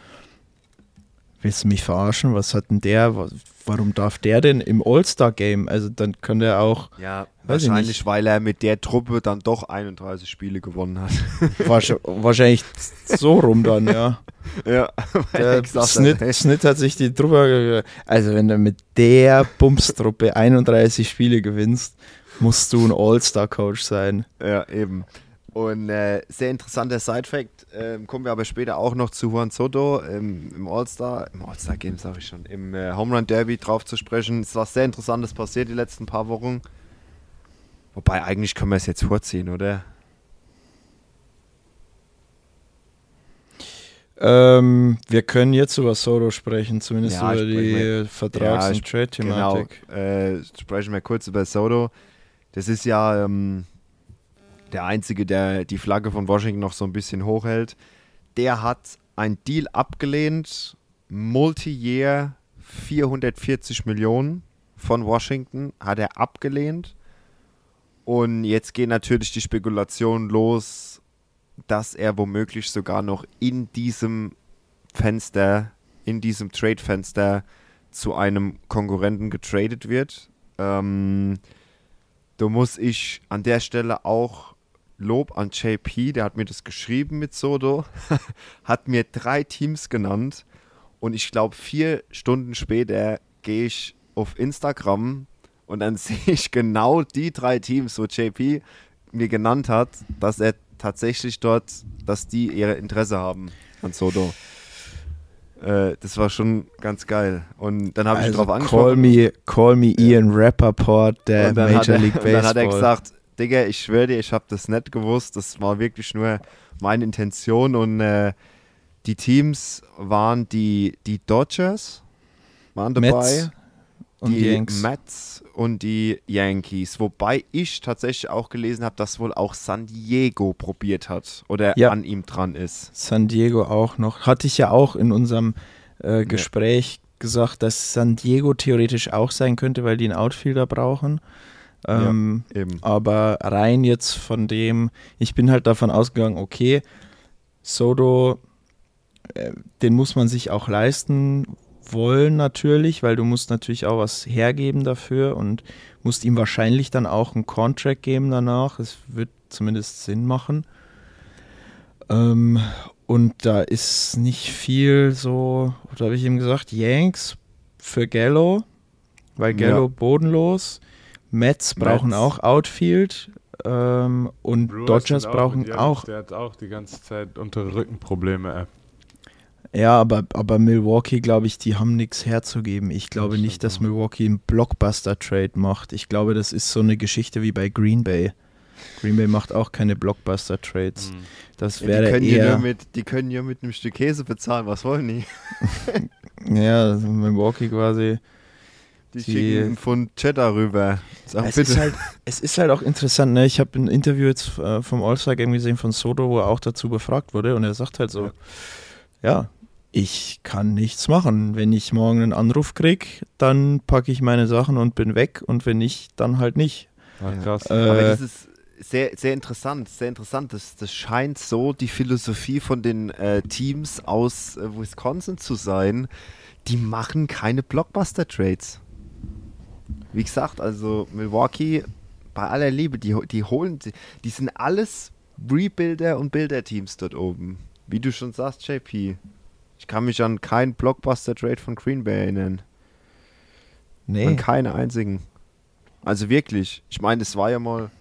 Willst du mich verarschen? Was hat denn der? wa- Warum darf der denn im All-Star-Game? Also dann könnte er auch Ja, wahrscheinlich, weil er mit der Truppe dann doch 31 Spiele gewonnen hat. wahrsch- wahrscheinlich so rum dann, ja. ja, Der er hey, Snit hat sich die Truppe. Also, wenn du mit der Bumstruppe 31 Spiele gewinnst, musst du ein All-Star-Coach sein. Ja, eben. Und äh, sehr interessanter Side-Fact, ähm, kommen wir aber später auch noch zu Juan Soto ähm, im All-Star, im All-Star-Game sage ich schon, im äh, Home Run Derby drauf zu sprechen. Es ist was sehr Interessantes passiert die letzten paar Wochen. Wobei eigentlich können wir es jetzt vorziehen, oder? Ähm, wir können jetzt über Soto sprechen, zumindest Ja, über die wir- Vertrags- Ja, und Genau, Trade-Thematik. äh, sprechen wir kurz über Soto. Das ist ja ähm, der Einzige, der die Flagge von Washington noch so ein bisschen hochhält. Der hat ein Deal abgelehnt, Multi-Year 440 Millionen von Washington hat er abgelehnt. Und jetzt gehen natürlich die Spekulationen los, dass er womöglich sogar noch in diesem Fenster, in diesem Trade-Fenster zu einem Konkurrenten getradet wird. Ähm, da muss ich an der Stelle auch Lob an JP, der hat mir das geschrieben mit Sodo, hat mir drei Teams genannt und ich glaube vier Stunden später gehe ich auf Instagram und dann sehe ich genau die drei Teams, wo JP mir genannt hat, dass er tatsächlich dort, dass die ihre Interesse haben an Sodo. Äh, das war schon ganz geil. Und dann habe ich Also drauf call angesprochen. me, call me Ian Rappaport der und Major er, League und Baseball. dann hat er gesagt, Digga, ich schwöre dir, ich habe das nicht gewusst. Das war wirklich nur meine Intention. Und äh, die Teams waren die, die Dodgers, waren dabei. Mets und die Yanks. Mets und die Yankees. Wobei ich tatsächlich auch gelesen habe, dass wohl auch San Diego probiert hat oder Ja. an ihm dran ist. San Diego auch noch. Hatte ich ja auch in unserem äh, Gespräch gesagt, dass San Diego theoretisch auch sein könnte, weil die einen Outfielder brauchen. Ähm, Eben. Aber rein jetzt von dem, ich bin halt davon ausgegangen, okay, Soto, äh, den muss man sich auch leisten wollen natürlich, weil du musst natürlich auch was hergeben dafür und musst ihm wahrscheinlich dann auch einen Contract geben danach. Es wird zumindest Sinn machen. Ähm, und da ist nicht viel so, da habe ich ihm gesagt, Yanks für Gallo, weil Gallo Ja. bodenlos. Mets brauchen Mets. auch Outfield ähm, und Brewers Dodgers sind brauchen Yelich, auch. Der hat auch die ganze Zeit unter Rückenprobleme. Ja, aber, aber Milwaukee, glaube ich, die haben nichts herzugeben. Ich glaube Das nicht, dass auch. Milwaukee einen Blockbuster-Trade macht. Ich glaube, das ist so eine Geschichte wie bei Green Bay. Green Bay macht auch keine Blockbuster-Trades. Das Ja, die, wäre können ja eher. nur mit, die können ja mit einem Stück Käse bezahlen. Was wollen die? Ja, Milwaukee quasi. Die, Die- schicken Pfund Cheddar rüber. Sag Es bitte. ist, halt, es ist halt auch interessant, ne? Ich habe ein Interview jetzt äh, vom All-Star-Game gesehen von Soto, wo er auch dazu befragt wurde und er sagt halt so, ja, ich kann nichts machen. Wenn ich morgen einen Anruf krieg, dann packe ich meine Sachen und bin weg und wenn nicht, dann halt nicht. Ja. krass. Äh, Aber das ist sehr, sehr interessant, sehr interessant. Das, das scheint so die Philosophie von den äh, Teams aus äh, Wisconsin zu sein. Die machen keine Blockbuster-Trades. Wie gesagt, also Milwaukee, bei aller Liebe, die, die holen, die, die sind alles Rebuilder und Builder-Teams dort oben. Wie du schon sagst, JP. Ich kann mich an keinen Blockbuster-Trade von Green Bay erinnern. An Nee. keinen einzigen. Also wirklich. Ich meine, es war ja mal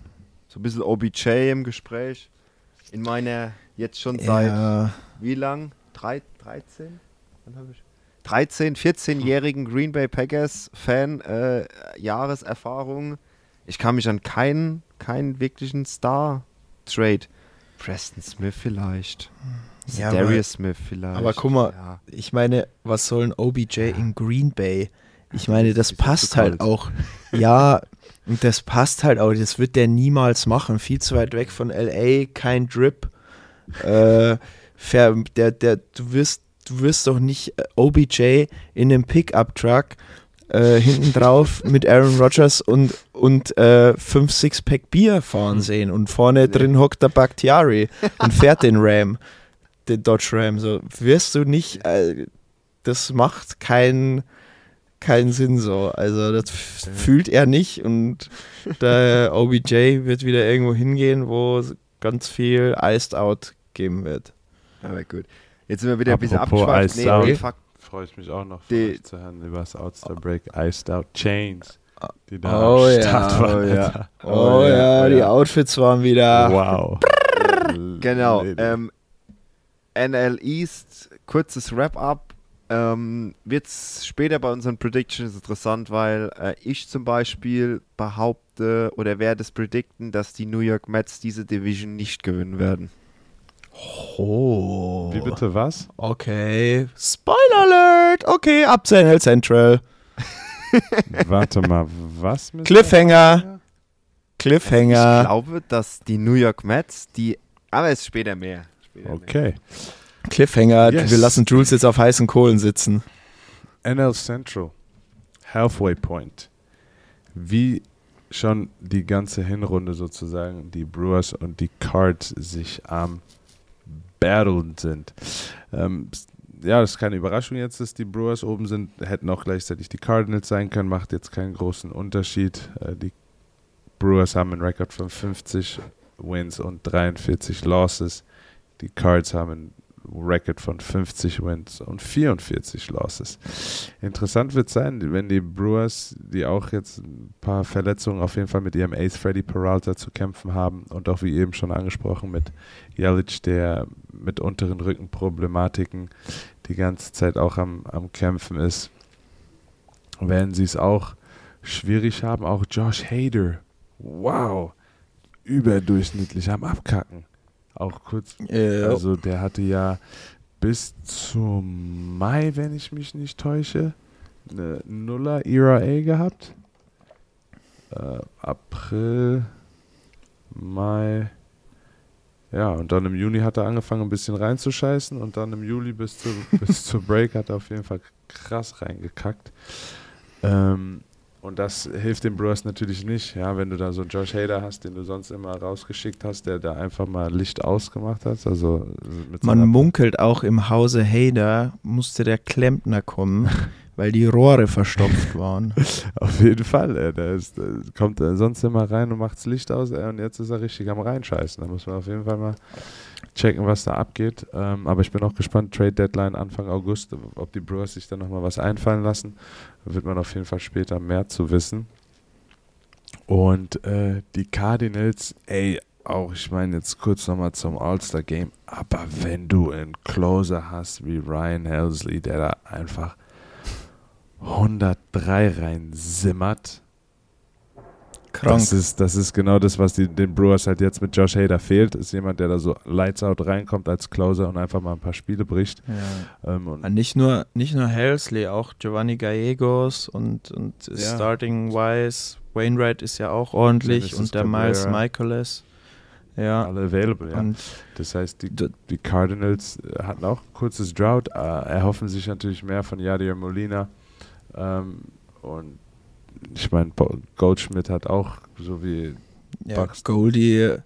so ein bisschen OBJ im Gespräch. In meiner jetzt schon seit Ja, wie lang? Drei, 13? Wann hab ich? 13, 14-jährigen Green Bay Packers Fan äh, Jahreserfahrung. Ich kann mich an keinen, keinen wirklichen Star-Trade. Preston Smith vielleicht. Ja, Darius Smith vielleicht. aber guck mal, Ja. ich meine, was soll ein OBJ in Green Bay? Ich meine, das passt halt auch. Ja, und das passt halt auch. Das wird der niemals machen. Viel zu weit weg von LA, kein Drip. Äh, der, der, du wirst, du wirst doch nicht äh, OBJ in einem Pickup-Truck äh, hinten drauf mit Aaron Rodgers und, und äh, fünf Sixpack Bier fahren sehen. Und vorne drin hockt der Bakhtiari und fährt den Ram, den Dodge Ram. So wirst du nicht. Äh, das macht keinen keinen Sinn so. Also das fühlt er nicht und der OBJ wird wieder irgendwo hingehen, wo ganz viel Iced Out geben wird. Aber gut. Jetzt sind wir wieder ein bisschen Apropos abgeschweift. Out. nee, fuck. Freue ich mich auch noch von Die- euch zu hören über das Outstar Break Iced Out Chains. Die da Oh am ja, Start waren. oh ja. Alter. Oh, ja, oh die ja. Outfits waren wieder. Wow. Genau. Ähm, NL East, kurzes Wrap-up. Ähm, Wird später bei unseren Predictions interessant, weil äh, ich zum Beispiel behaupte oder werde es predikten, dass die New York Mets diese Division nicht gewinnen werden. Oh. Wie bitte was? Okay. Spoiler Alert. Okay, ab zu NL Central. Warte mal, was? Mr. Cliffhanger. Ich Cliffhanger. glaube, dass die New York Mets, die. Aber es ist später mehr. Später mehr. Okay. Cliffhanger. Yes. Wir lassen Jules jetzt auf heißen Kohlen sitzen. NL Central. Halfway Point. Wie schon die ganze Hinrunde sozusagen die Brewers und die Cards sich am Battlen sind. Ähm, ja, das ist keine Überraschung jetzt, dass die Brewers oben sind. Hätten auch gleichzeitig die Cardinals sein können, macht jetzt keinen großen Unterschied. Äh, die Brewers haben einen Rekord von 50 Wins und 43 Losses. Die Cards haben einen Record von 50 Wins und 44 Losses. Interessant wird sein, wenn die Brewers, die auch jetzt ein paar Verletzungen auf jeden Fall mit ihrem Ace Freddy Peralta zu kämpfen haben und auch wie eben schon angesprochen mit Jelic, der mit unteren Rückenproblematiken die ganze Zeit auch am, am Kämpfen ist, werden sie es auch schwierig haben. Auch Josh Hader, wow, überdurchschnittlich am Abkacken. Auch kurz, Äh, also der hatte ja bis zum Mai, wenn ich mich nicht täusche, eine Nuller ERA gehabt. Äh, April, Mai. Ja, und dann im Juni hat er angefangen, ein bisschen reinzuscheißen und dann im Juli bis, zu, bis zur Break hat er auf jeden Fall krass reingekackt. Ähm, und das hilft den Brewers natürlich nicht, ja, wenn du da so Josh Hader hast, den du sonst immer rausgeschickt hast, der da einfach mal Licht ausgemacht hat. Also Man munkelt auch im Hause Hader musste der Klempner kommen, weil die Rohre verstopft waren. Auf jeden Fall, ey, der, ist, der kommt äh, sonst immer rein und macht das Licht aus ey, und jetzt ist er richtig am reinscheißen. Da muss man auf jeden Fall mal checken, was da abgeht. Ähm, aber ich bin auch gespannt, Trade Deadline Anfang August, ob die Brewers sich da nochmal was einfallen lassen. Wird man auf jeden Fall später mehr zu wissen. Und äh, die Cardinals, ey, auch, ich meine jetzt kurz nochmal zum All-Star-Game, aber wenn du einen Closer hast wie Ryan Helsley, der da einfach 103 reinsimmert, Krank. das ist, das ist genau das, was die, den Brewers halt jetzt mit Josh Hader fehlt. Ist jemand, der da so lights out reinkommt als Closer und einfach mal ein paar Spiele bricht. Ja. Ähm, und Nicht nur, nicht nur Helsley, auch Giovanni Gallegos und, und Ja. Starting Wise. Wainwright ist ja auch ordentlich und der Miles. Michaelis. Ja. alle available, ja. Und Das heißt, die, die Cardinals äh, hatten auch ein kurzes Drought, äh, erhoffen sich natürlich mehr von Yadier Molina. Ähm, und ich meine, Goldschmidt hat auch, so wie ja, Buxton. Goldie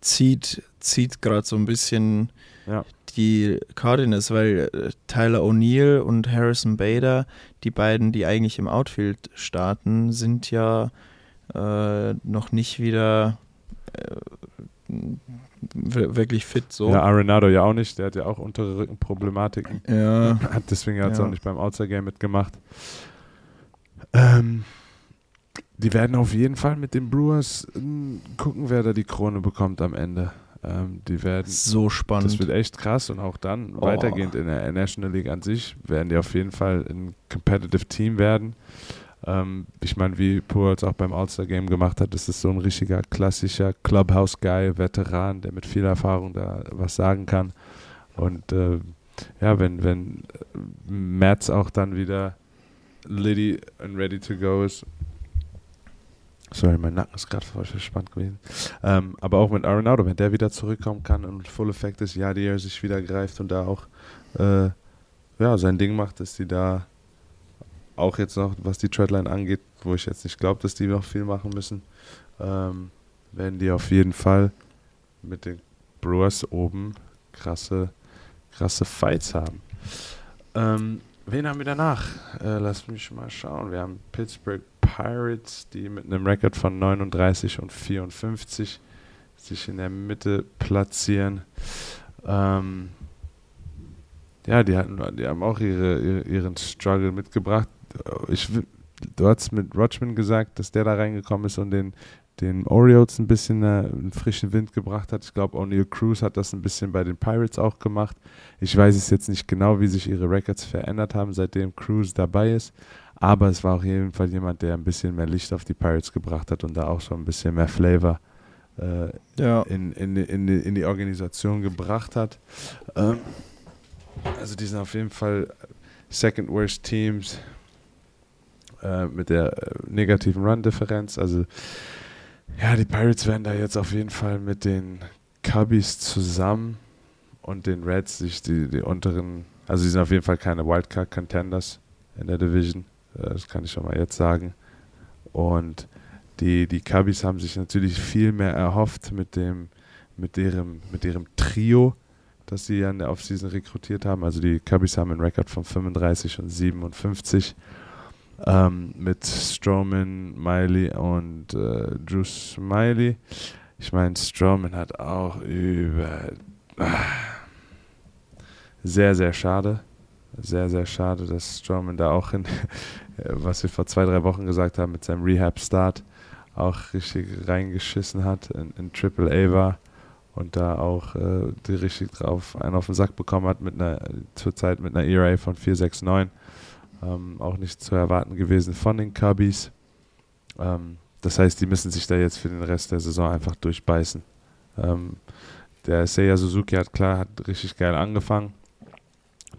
zieht, zieht gerade so ein bisschen Ja. die Cardinals, weil äh, Tyler O'Neill und Harrison Bader, die beiden, die eigentlich im Outfield starten, sind ja äh, noch nicht wieder äh, wir- wirklich fit so. Ja, Arenado ja auch nicht, der hat ja auch untere Rückenproblematiken. Ja. Hat deswegen hat Ja. auch nicht beim Outside Game mitgemacht. Ähm, die werden auf jeden Fall mit den Brewers ähm, gucken, wer da die Krone bekommt am Ende. Ähm, die werden, so spannend. das wird echt krass und auch dann Oh. weitergehend in der National League an sich werden die auf jeden Fall ein competitive Team werden. Ähm, ich meine, wie Pujols auch beim All-Star Game gemacht hat, das ist so ein richtiger klassischer Clubhouse-Guy, Veteran, der mit viel Erfahrung da was sagen kann. Und äh, ja, wenn, wenn äh, Mats auch dann wieder Liddy and ready to go ist. Sorry, mein Nacken ist gerade voll verspannt gewesen. Ähm, aber auch mit Arenado, wenn der wieder zurückkommen kann und Full Effect ist, ja, die er sich wieder greift und da auch äh, ja, sein Ding macht, dass die da auch jetzt noch, was die Treadline angeht, wo ich jetzt nicht glaube, dass die noch viel machen müssen, ähm, werden die auf jeden Fall mit den Brewers oben krasse, krasse Fights haben. Ähm, wen haben wir danach? Äh, lass mich mal schauen. Wir haben Pittsburgh Pirates, die mit einem Rekord von 39 und 54 sich in der Mitte platzieren. Ähm, ja, die, hatten, die haben auch ihre, ihre, ihren Struggle mitgebracht. Ich, du hast mit Rochman gesagt, dass der da reingekommen ist und den, den Orioles ein bisschen äh, einen frischen Wind gebracht hat. Ich glaube, O'Neill Cruz hat das ein bisschen bei den Pirates auch gemacht. Ich weiß es jetzt nicht genau, wie sich ihre Records verändert haben, seitdem Cruz dabei ist. Aber es war auf jeden Fall jemand, der ein bisschen mehr Licht auf die Pirates gebracht hat und da auch so ein bisschen mehr Flavor äh, ja. in, in, die- in, in die Organisation gebracht hat. Ähm, also die sind auf jeden Fall Second Worst Teams äh, mit der äh, negativen Run-Differenz. Also ja, die Pirates werden da jetzt auf jeden Fall mit den Cubbies zusammen und den Reds sich die, die unteren, also sie sind auf jeden Fall keine Wildcard-Contenders in der Division. Äh, das kann ich schon mal jetzt sagen. Und die, die Cubbies haben sich natürlich viel mehr erhofft mit dem, mit deren, mit ihrem Trio, das sie an der Offseason rekrutiert haben. Also die Cubbies haben einen Rekord von 35 und 57 ähm, mit Strowman, Miley und äh, Drew Smiley. Ich meine, Strowman hat auch über ah, sehr, sehr schade. Sehr, sehr schade, dass Strowman da auch in, was wir vor zwei, drei Wochen gesagt haben, mit seinem Rehab-Start auch richtig reingeschissen hat, in, in Triple A war und da auch äh, die richtig drauf einen auf den Sack bekommen hat mit einer zurzeit mit einer ERA von 4,69. Ähm, auch nicht zu erwarten gewesen von den Cubbies. Ähm, das heißt, die müssen sich da jetzt für den Rest der Saison einfach durchbeißen. Ähm, der Seiya Suzuki hat klar, hat richtig geil angefangen.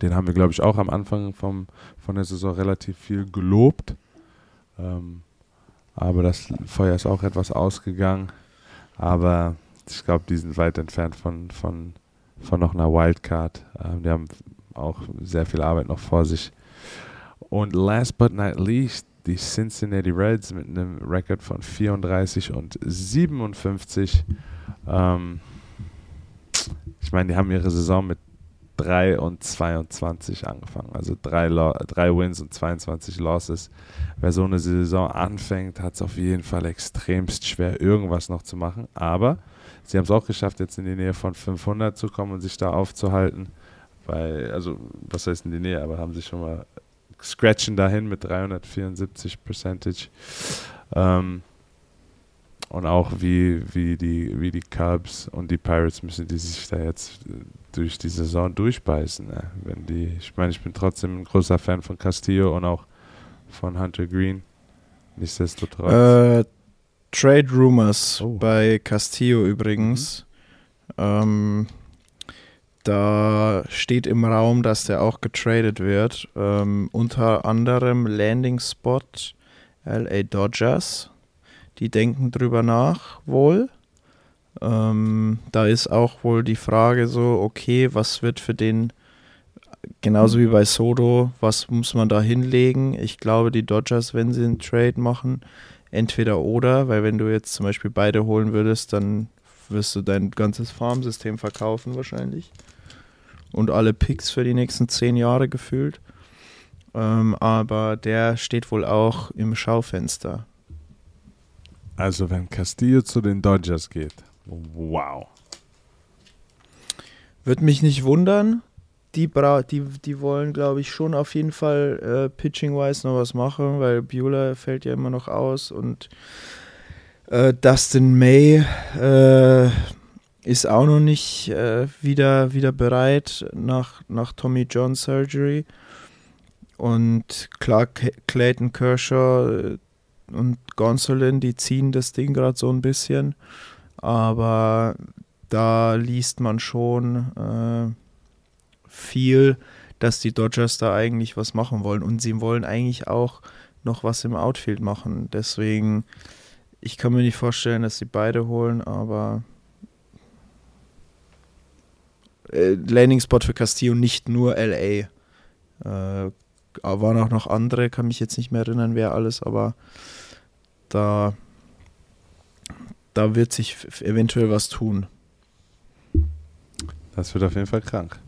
Den haben wir, glaube ich, auch am Anfang vom, von der Saison relativ viel gelobt. Ähm, aber das Feuer ist auch etwas ausgegangen. Aber ich glaube, die sind weit entfernt von, von, von noch einer Wildcard. Ähm, die haben auch sehr viel Arbeit noch vor sich. Und last but not least, die Cincinnati Reds mit einem Rekord von 34 und 57. Ähm, ich meine, die haben ihre Saison mit 3 und 22 angefangen. Also drei, drei Wins und 22 Losses. Wer so eine Saison anfängt, hat es auf jeden Fall extremst schwer, irgendwas noch zu machen. Aber sie haben es auch geschafft, jetzt in die Nähe von 500 zu kommen und sich da aufzuhalten. Weil, also, was heißt in die Nähe, aber haben sich schon mal scratchen dahin mit 374 Percentage. Ähm, und auch wie, wie, die, wie die Cubs und die Pirates müssen die sich da jetzt durch die Saison durchbeißen. Ne? Wenn die, ich meine, ich bin trotzdem ein großer Fan von Castillo und auch von Hunter Green. Nichtsdestotrotz. Äh, Trade Rumors oh. bei Castillo übrigens. Mhm. Ähm, da steht im Raum, dass der auch getradet wird. Ähm, unter anderem Landing Spot LA Dodgers. Die denken drüber nach, wohl. Ähm, da ist auch wohl die Frage so, okay, was wird für den, genauso wie bei Soto, was muss man da hinlegen? Ich glaube, die Dodgers, wenn sie einen Trade machen, entweder oder, weil wenn du jetzt zum Beispiel beide holen würdest, dann wirst du dein ganzes Farmsystem verkaufen wahrscheinlich und alle Picks für die nächsten zehn Jahre gefühlt. Ähm, aber der steht wohl auch im Schaufenster. Also wenn Castillo zu den Dodgers geht, wow. Würde mich nicht wundern. Die, die, die wollen, glaube ich, schon auf jeden Fall äh, pitching-wise noch was machen, weil Bueller fällt ja immer noch aus und äh, Dustin May äh, ist auch noch nicht äh, wieder, wieder bereit nach, nach Tommy John Surgery. Und klar, Clayton Kershaw äh, und Gonsolin, die ziehen das Ding gerade so ein bisschen. Aber da liest man schon äh, viel, dass die Dodgers da eigentlich was machen wollen. Und sie wollen eigentlich auch noch was im Outfield machen. Deswegen, ich kann mir nicht vorstellen, dass sie beide holen, aber äh, Landing-Spot für Castillo nicht nur LA. Äh, waren auch noch andere, kann mich jetzt nicht mehr erinnern, wer alles, aber da, da wird sich eventuell was tun. Das wird auf jeden Fall krank.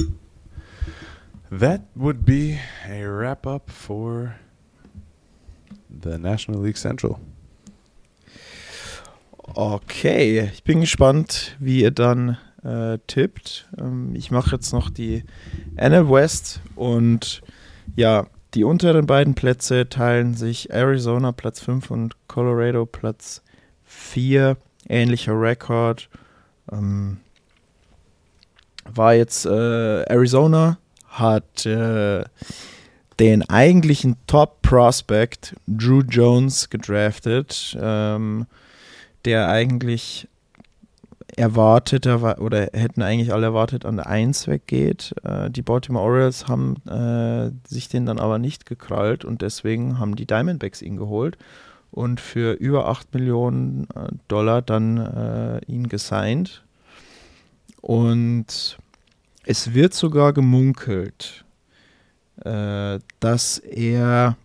That would be a wrap-up for the National League Central. Okay, ich bin gespannt, wie ihr dann äh, tippt. Ähm, ich mache jetzt noch die NL West und ja, die unteren beiden Plätze teilen sich Arizona Platz 5 und Colorado Platz 4. Ähnlicher Rekord. Ähm, war jetzt äh, Arizona, hat äh, den eigentlichen Top Prospect Drew Jones gedraftet, ähm, der eigentlich erwartet oder hätten eigentlich alle erwartet, an der 1 weggeht. Äh, die Baltimore Orioles haben äh, sich den dann aber nicht gekrallt und deswegen haben die Diamondbacks ihn geholt und für über 8 Millionen äh, Dollar dann äh, ihn gesigned. Und es wird sogar gemunkelt, äh, dass er,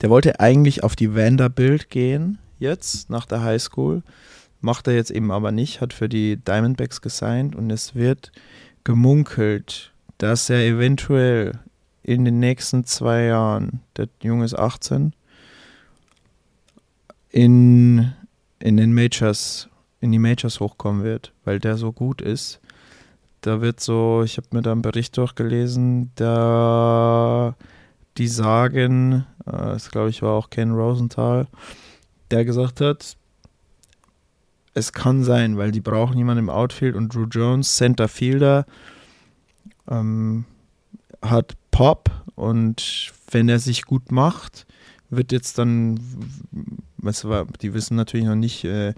der wollte eigentlich auf die Vanderbilt gehen jetzt nach der High School Macht er jetzt eben aber nicht, hat für die Diamondbacks gesigned und es wird gemunkelt, dass er eventuell in den nächsten zwei Jahren, der Junge ist 18, in, in den Majors, in die Majors hochkommen wird, weil der so gut ist. Da wird so, ich habe mir da einen Bericht durchgelesen, da die sagen, äh, das glaube ich war auch Ken Rosenthal, der gesagt hat, es kann sein, weil die brauchen jemanden im Outfield und Drew Jones, Center Fielder, ähm, hat Pop und wenn er sich gut macht, wird jetzt dann, was war, die wissen natürlich noch nicht, äh,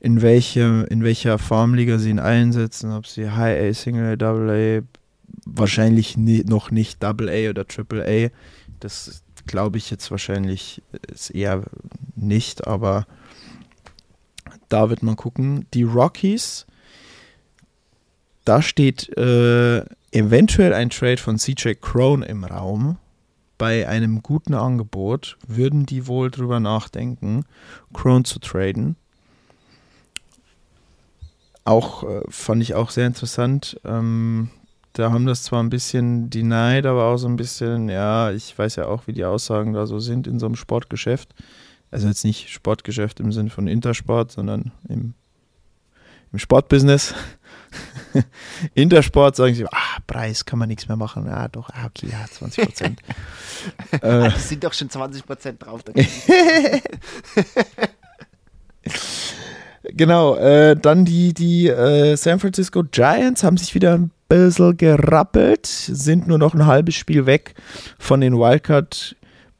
in, welche, in welcher Formliga sie ihn einsetzen, ob sie High A, Single A, Double A, wahrscheinlich nie, noch nicht Double A oder Triple A. Das glaube ich jetzt wahrscheinlich ist eher nicht, aber da wird man gucken. Die Rockies, da steht äh, eventuell ein Trade von CJ Crone im Raum. Bei einem guten Angebot würden die wohl drüber nachdenken, Crone zu traden. Auch äh, fand ich auch sehr interessant. Ähm, da haben das zwar ein bisschen denied, aber auch so ein bisschen, ja, ich weiß ja auch, wie die Aussagen da so sind in so einem Sportgeschäft. Also jetzt nicht Sportgeschäft im Sinne von Intersport, sondern im, im Sportbusiness. Intersport sagen sie, ah, Preis kann man nichts mehr machen. Ja, doch, ah, okay, ja, 20 Prozent. äh, es sind doch schon 20 Prozent drauf. genau, äh, dann die, die äh, San Francisco Giants haben sich wieder ein bisschen gerappelt, sind nur noch ein halbes Spiel weg von den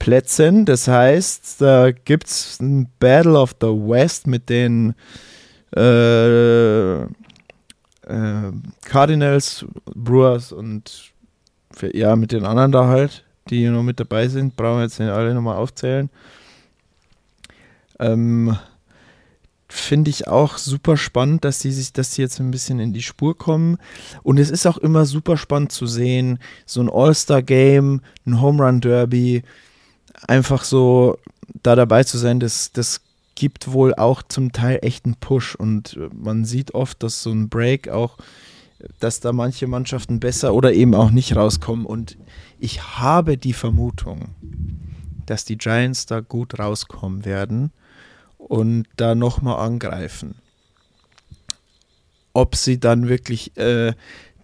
Wildcard-Plätzen. Das heißt, da gibt es ein Battle of the West mit den äh, äh, Cardinals, Brewers und für, ja, mit den anderen da halt, die noch mit dabei sind. Brauchen wir jetzt nicht alle nochmal aufzählen. Ähm, finde ich auch super spannend, dass die sich, die jetzt ein bisschen in die Spur kommen. Und es ist auch immer super spannend zu sehen, so ein All-Star-Game, ein Home Run Derby, einfach so da dabei zu sein, das, das gibt wohl auch zum Teil echt einen Push. Und man sieht oft, dass so ein Break auch, dass da manche Mannschaften besser oder eben auch nicht rauskommen. Und ich habe die Vermutung, dass die Giants da gut rauskommen werden und da nochmal angreifen. Ob sie dann wirklich äh,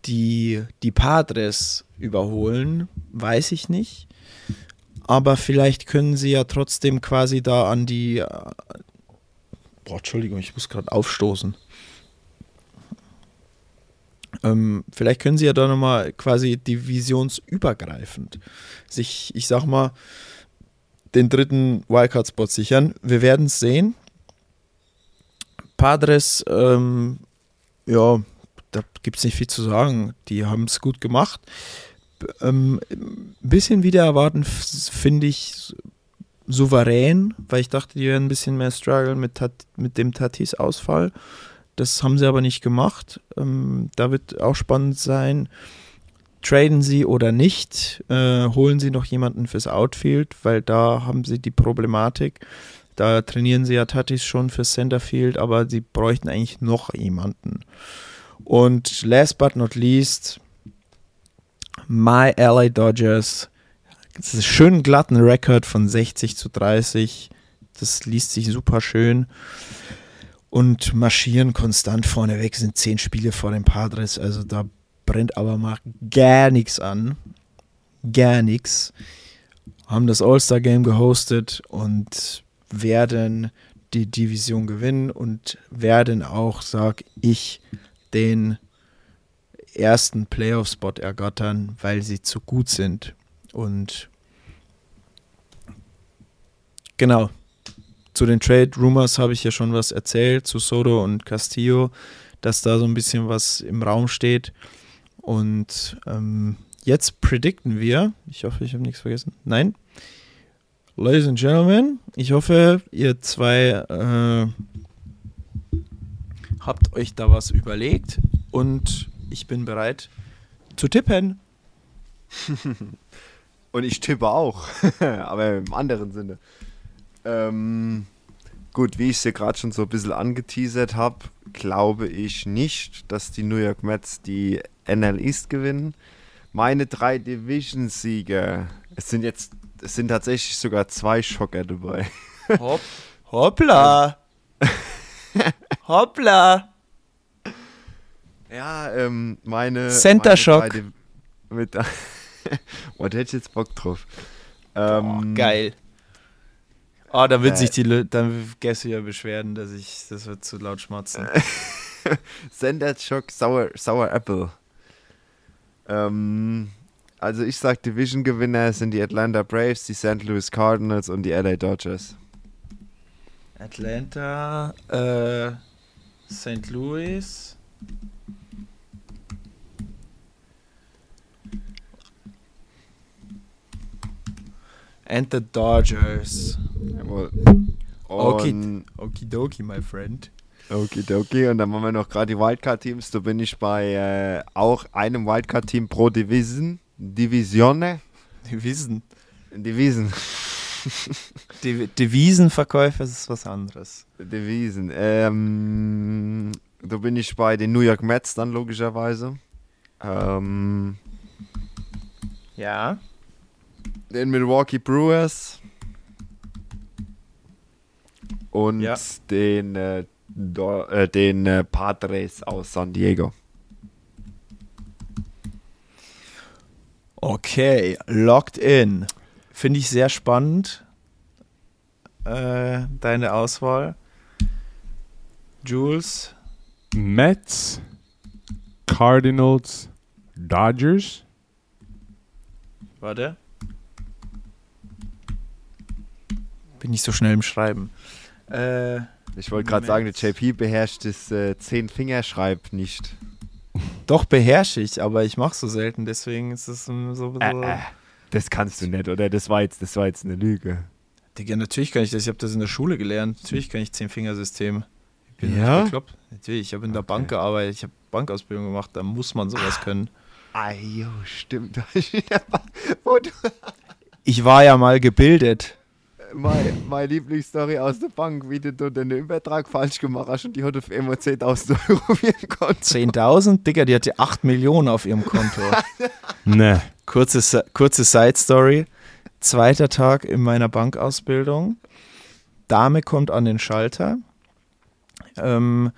die, die Padres überholen, weiß ich nicht. Aber vielleicht können sie ja trotzdem quasi da an die. Äh, boah, Entschuldigung, ich muss gerade aufstoßen. Ähm, vielleicht können sie ja da nochmal quasi divisionsübergreifend sich, ich sag mal, den dritten Wildcard-Spot sichern. Wir werden es sehen. Padres, ähm, ja, da gibt es nicht viel zu sagen. Die haben es gut gemacht. Ähm, bisschen wieder erwarten, finde ich souverän, weil ich dachte, die werden ein bisschen mehr strugglen mit, mit dem Tatis-Ausfall. Das haben sie aber nicht gemacht. Ähm, da wird auch spannend sein traden sie oder nicht, äh, holen sie noch jemanden fürs Outfield, weil da haben sie die Problematik. Da trainieren sie ja Tatis schon fürs Centerfield, aber sie bräuchten eigentlich noch jemanden. Und last but not least, my LA Dodgers. Das ist ein schön glatten Rekord von 60 zu 30. Das liest sich super schön. Und marschieren konstant vorneweg, sind zehn Spiele vor den Padres. Also da brennt aber mal gar nichts an. Gar nichts. Haben das All-Star-Game gehostet und werden die Division gewinnen und werden auch, sag ich, den ersten Playoff-Spot ergattern, weil sie zu gut sind. Und genau, zu den Trade Rumors habe ich ja schon was erzählt, zu Soto und Castillo, dass da so ein bisschen was im Raum steht. Und ähm, jetzt predikten wir, ich hoffe, ich habe nichts vergessen. Nein. Ladies and Gentlemen, ich hoffe, ihr zwei äh, habt euch da was überlegt und ich bin bereit zu tippen. und ich tippe auch, aber im anderen Sinne. Ähm, gut, wie ich es ja gerade schon so ein bisschen angeteasert habe, glaube ich nicht, dass die New York Mets die NL East gewinnen. Meine drei Division-Sieger, es sind jetzt, es sind tatsächlich sogar zwei Schocker dabei. Hopp, hoppla! hoppla! Ja, ähm, meine. Center Shock. Mit, oh, da hätte ich jetzt Bock drauf. Ähm, Boah, geil. Ah, dann wird Äh. sich die, Lö- dann Gäste ja beschweren, dass ich, das wird zu laut schmatzen. Sender Shock Sour, Sour Apple. Ähm, also ich sag Division-Gewinner sind die Atlanta Braves, die St. Louis Cardinals und die LA Dodgers. Atlanta, äh, St. Louis. And the Dodgers. Jawohl. Okay. Und Okidoki, my friend. Okidoki. Und dann machen wir noch gerade die Wildcard-Teams. Da bin ich bei äh, auch einem Wildcard-Team pro Division. Divisione. Devisen. Divisen. Dev Devisenverkäufer ist was anderes. Devisen. Ähm, da bin ich bei den New York Mets dann logischerweise. Ähm, Ja. Den Milwaukee Brewers und Ja. den, äh, Do äh, den äh, Padres aus San Diego. Okay, locked in. Finde ich sehr spannend, äh, deine Auswahl. Jules, Mets, Cardinals, Dodgers. warte. Bin nicht so schnell im Schreiben. Äh, Ich wollte gerade sagen, der. JP beherrscht das äh, Zehn-Fingerschreib nicht. doch beherrsche ich, aber ich mache so selten, deswegen ist es so. so Äh, äh, das kannst du nicht, oder? Das war jetzt, das war jetzt eine Lüge. Digga, natürlich kann ich das. Ich habe das in der Schule gelernt. Natürlich kann ich Zehn-Fingersystem. Ich bin Ja? nicht bekloppt. Natürlich, ich habe in der Okay. Bank gearbeitet. Ich habe Bankausbildung gemacht. Da muss man sowas können. Ah, jo, stimmt. Ich war ja mal gebildet. Meine, meine Lieblingsstory aus der Bank, wie du dort den Übertrag falsch gemacht hast und die hat auf einmal 10.000 Euro auf ihren Konto. 10.000? Digga, die hatte 8 Millionen auf ihrem Konto. Ne. kurze, kurze Side-Story. Zweiter Tag in meiner Bankausbildung. Dame kommt an den Schalter, ähm,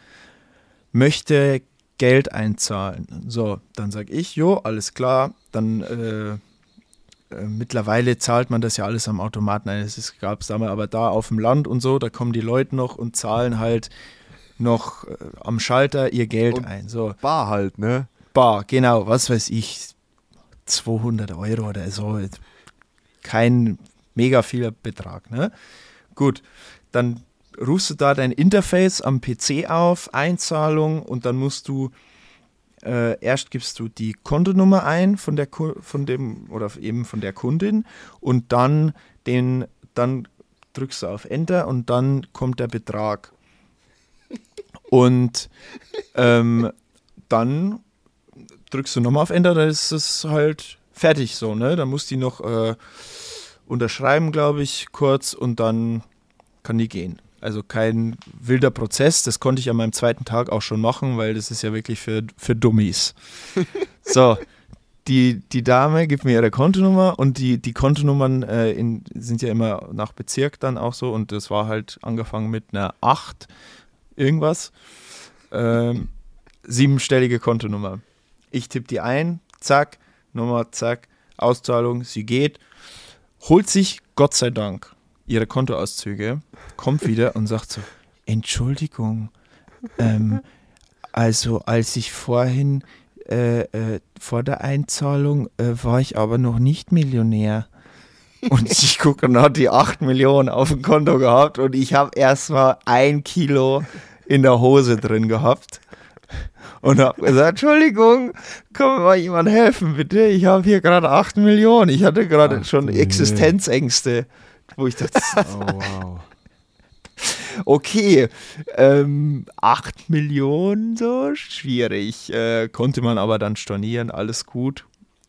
möchte Geld einzahlen. So, dann sage ich, jo, alles klar. Dann äh, äh, mittlerweile zahlt man das ja alles am Automaten ein. Es gab es damals aber da auf dem Land und so, da kommen die Leute noch und zahlen halt noch äh, am Schalter ihr Geld Und- ein. So, Bar halt, ne? Bar, genau, was weiß ich, 200 Euro oder so. Kein mega vieler Betrag, ne? Gut, dann rufst du da dein Interface am PC auf, Einzahlung und dann musst du äh, erst gibst du die Kontonummer ein von der Ku- von dem oder eben von der Kundin und dann den dann drückst du auf Enter und dann kommt der Betrag. Und ähm, dann drückst du nochmal auf Enter, dann ist es halt fertig so, ne? Dann muss die noch äh, unterschreiben, glaube ich, kurz und dann kann die gehen. Also kein wilder Prozess, das konnte ich an meinem zweiten Tag auch schon machen, weil das ist ja wirklich für, für Dummies. so, die, die Dame gibt mir ihre Kontonummer und die, die Kontonummern äh, in, sind ja immer nach Bezirk dann auch so und das war halt angefangen mit einer 8 irgendwas. Ähm, siebenstellige Kontonummer. Ich tippe die ein, zack, Nummer, zack, Auszahlung, sie geht, holt sich, Gott sei Dank, ihre Kontoauszüge, kommt wieder und sagt so, Entschuldigung, ähm, also als ich vorhin äh, äh, vor der Einzahlung äh, war ich aber noch nicht Millionär. Und ich gucke und hat die 8 Millionen auf dem Konto gehabt und ich habe erstmal ein Kilo in der Hose drin gehabt und habe gesagt, Entschuldigung, kann mir mal jemand helfen, bitte? Ich habe hier gerade 8 Millionen. Ich hatte gerade schon Existenzängste, wo ich dachte, Oh, wow. okay, ähm, 8 Millionen, so schwierig. Äh, konnte man aber dann stornieren, alles gut.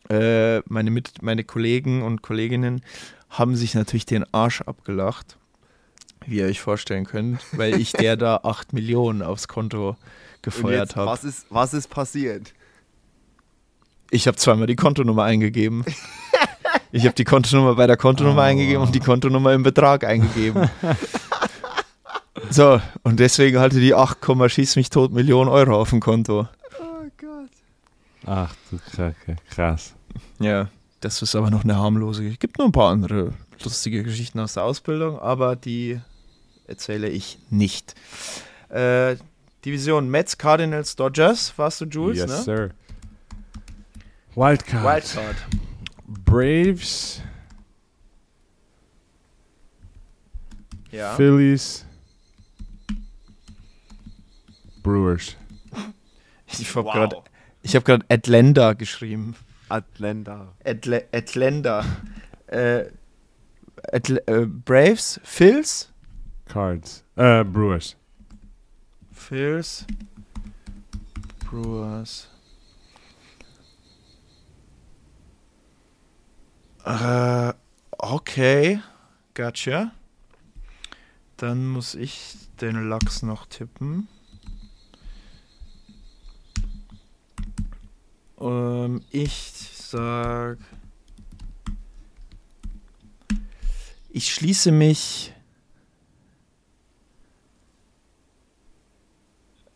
Äh, meine, Mit meine Kollegen und Kolleginnen haben sich natürlich den Arsch abgelacht, wie ihr euch vorstellen könnt, weil ich der da 8 Millionen aufs Konto gefeuert habe. was ist, was ist passiert? Ich habe zweimal die Kontonummer eingegeben. Ich habe die Kontonummer bei der Kontonummer Oh. eingegeben und die Kontonummer im Betrag eingegeben. so, und deswegen hatte die 8, schieß mich tot Millionen Euro auf dem Konto. Oh Gott. Ach du Kacke, krass. Ja, das ist aber noch eine harmlose. Es gibt noch ein paar andere lustige Geschichten aus der Ausbildung, aber die erzähle ich nicht. Äh, Division Mets, Cardinals, Dodgers, warst du Jules, yes, ne? sir. Wildcard. Wildcard. Braves, Ja. Phillies, Brewers. Ich habe gerade hab grad Atlanta geschrieben. Atlanta. Atla Atlanta. äh, Atl äh, Braves, Phils, Cards. Äh, Brewers. Phils, Brewers. Äh, okay, gotcha. Dann muss ich den Lachs noch tippen. Ähm, ich sag. Ich schließe mich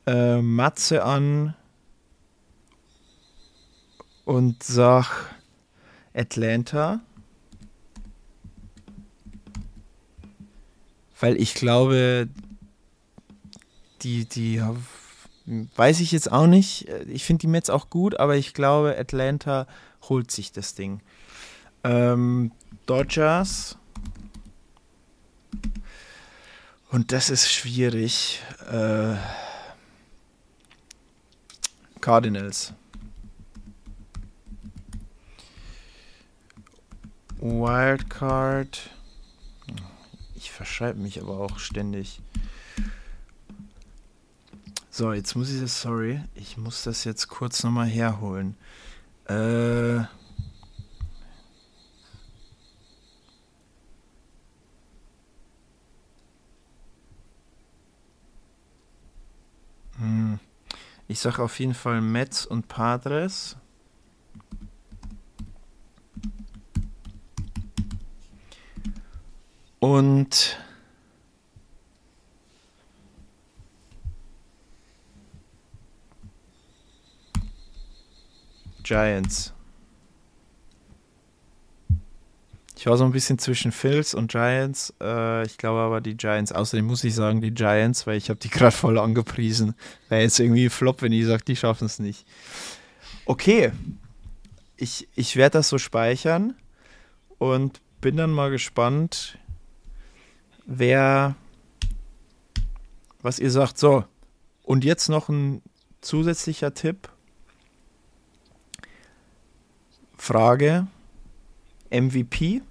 äh, Matze an und sag Atlanta. Weil ich glaube, die, die weiß ich jetzt auch nicht. Ich finde die Mets auch gut, aber ich glaube, Atlanta holt sich das Ding. Ähm, Dodgers. Und das ist schwierig. Äh, Cardinals. Wildcard. Ich verschreibe mich aber auch ständig. So, jetzt muss ich das, sorry, ich muss das jetzt kurz nochmal herholen. Äh. Hm. Ich sage auf jeden Fall Mets und Padres. Und Giants. Ich war so ein bisschen zwischen Phils und Giants. Äh, ich glaube aber die Giants. Außerdem muss ich sagen, die Giants, weil ich habe die gerade voll angepriesen. Wäre jetzt irgendwie Flop, wenn ich sage, die schaffen es nicht. Okay. Ich, ich werde das so speichern und bin dann mal gespannt, wer, was ihr sagt. So, und jetzt noch ein zusätzlicher Tipp. Frage: MVP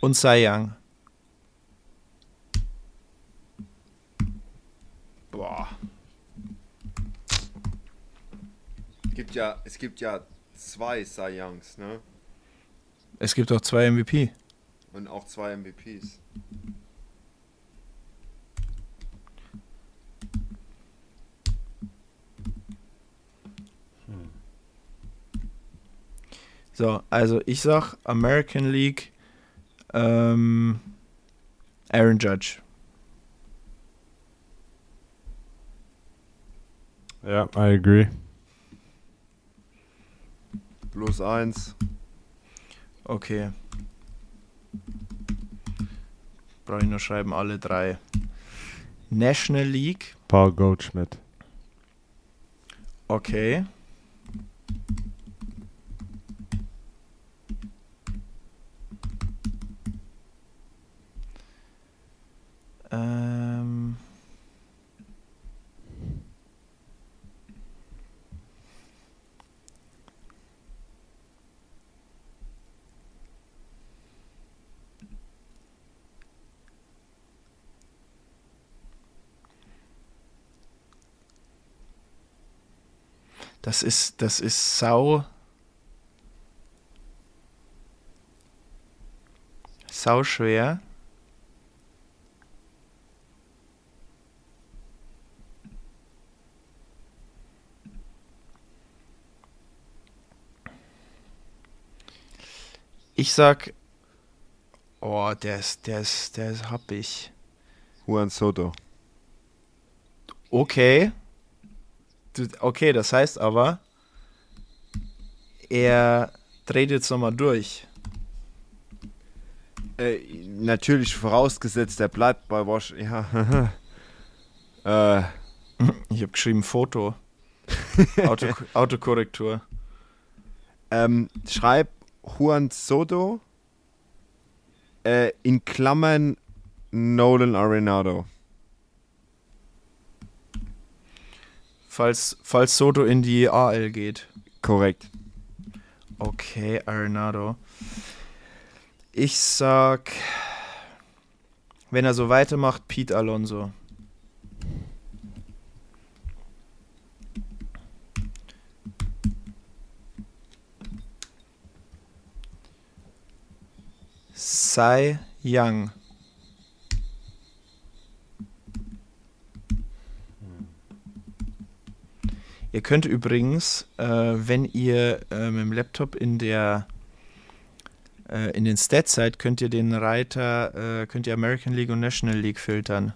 und Cy Young. Boah. Gibt ja, es gibt ja zwei Cy Youngs, ne? Es gibt auch zwei MVP. Und auch zwei MVPs. So, also ich sag American League ähm, Aaron Judge. Ja, I agree. Plus eins. Okay. Brauche ich nur schreiben, alle drei. National League. Paul Goldschmidt. Okay. Ähm. Das ist, das ist sau. Sau schwer. Ich sag, oh, der ist, der ist, der ist happig. Juan Soto. Okay. Du, okay, das heißt aber, er dreht jetzt nochmal durch. Äh, natürlich vorausgesetzt, der bleibt bei Wash. Ja. äh, Ich habe geschrieben Foto. Auto, Autokorrektur. ähm, schreib Juan Soto äh, in Klammern Nolan Arenado. Falls, falls Soto in die AL geht. Korrekt. Okay, Arenado. Ich sag, wenn er so weitermacht, Pete Alonso. Cy Young. Ihr könnt übrigens, äh, wenn ihr äh, mit dem Laptop in der äh, in den Stats seid, könnt ihr den Reiter, äh, könnt ihr American League und National League filtern.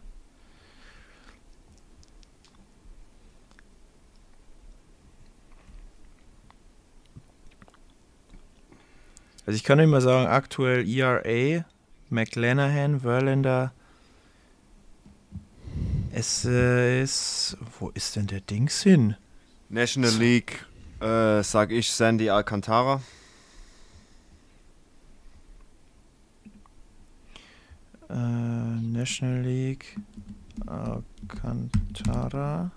Also ich kann immer sagen, aktuell ERA, McLanahan, Verlander. Es äh, ist, wo ist denn der Dings hin? National League, äh, sag ich Sandy Alcantara. Äh, National League, Alcantara.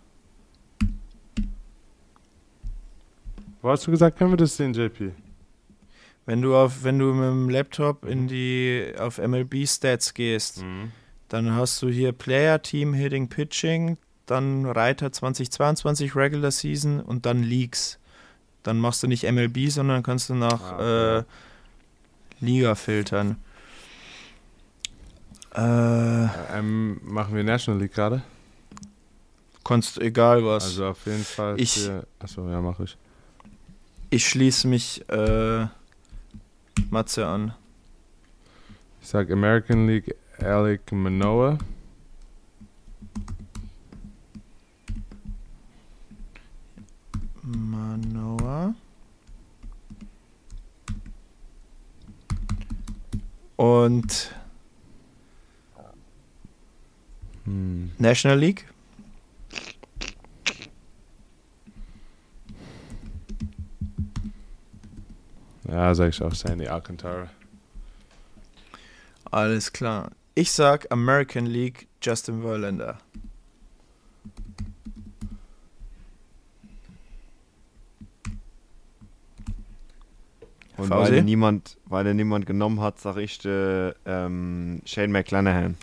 Wo hast du gesagt, können wir das sehen, JP? Wenn du auf, wenn du mit dem Laptop in die auf MLB Stats gehst, dann hast du hier Player, Team, Hitting, Pitching, dann Reiter 2022 Regular Season und dann Leagues. Dann machst du nicht MLB, sondern kannst du nach Ah, äh, Liga filtern. Äh, Ähm, machen wir National League gerade? kannst egal was. Also auf jeden Fall. Ich- für- Achso, ja, mach ich. ich schließe mich äh, Matze an. Ich sag American League Alec Manoa. Manoa. Und Hm. National League? Ja, sag ich auch Sandy Alcantara. Alles klar. Ich sag American League Justin Verlander. Und weil er niemand, weil er niemand genommen hat, sag ich äh, ähm, Shane McClanahan.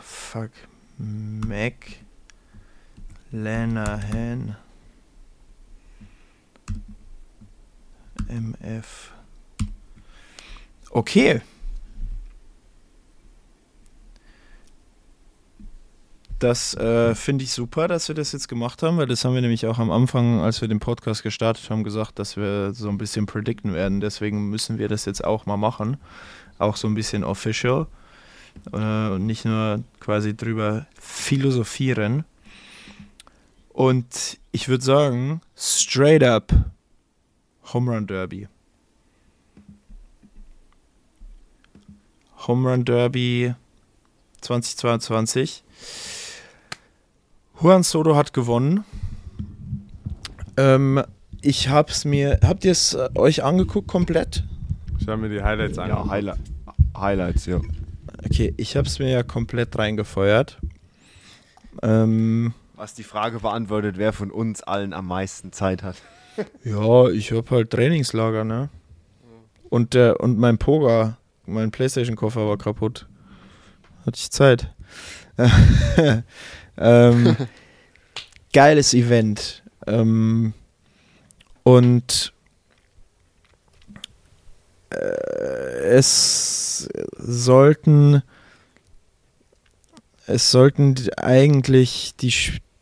Fuck. Mac. Lanahan. MF. Okay. Das äh, finde ich super, dass wir das jetzt gemacht haben, weil das haben wir nämlich auch am Anfang, als wir den Podcast gestartet haben, gesagt, dass wir so ein bisschen predikten werden. Deswegen müssen wir das jetzt auch mal machen. Auch so ein bisschen official. Äh, und nicht nur quasi drüber philosophieren. Und ich würde sagen, straight up Home Run Derby. Home Run Derby 2022. Juan Soto hat gewonnen. Ähm, ich hab's mir. Habt ihr es äh, euch angeguckt komplett? Ich habe mir die Highlights Ja, angeguckt. Highli Highlights, ja. Okay, ich hab's mir ja komplett reingefeuert. Ähm, Was die Frage beantwortet, wer von uns allen am meisten Zeit hat. Ja, ich hab halt Trainingslager, ne? Und der und mein Poga, mein Playstation-Koffer war kaputt. Hatte ich Zeit. ähm, geiles Event. Ähm, und äh, es sollten es sollten eigentlich die,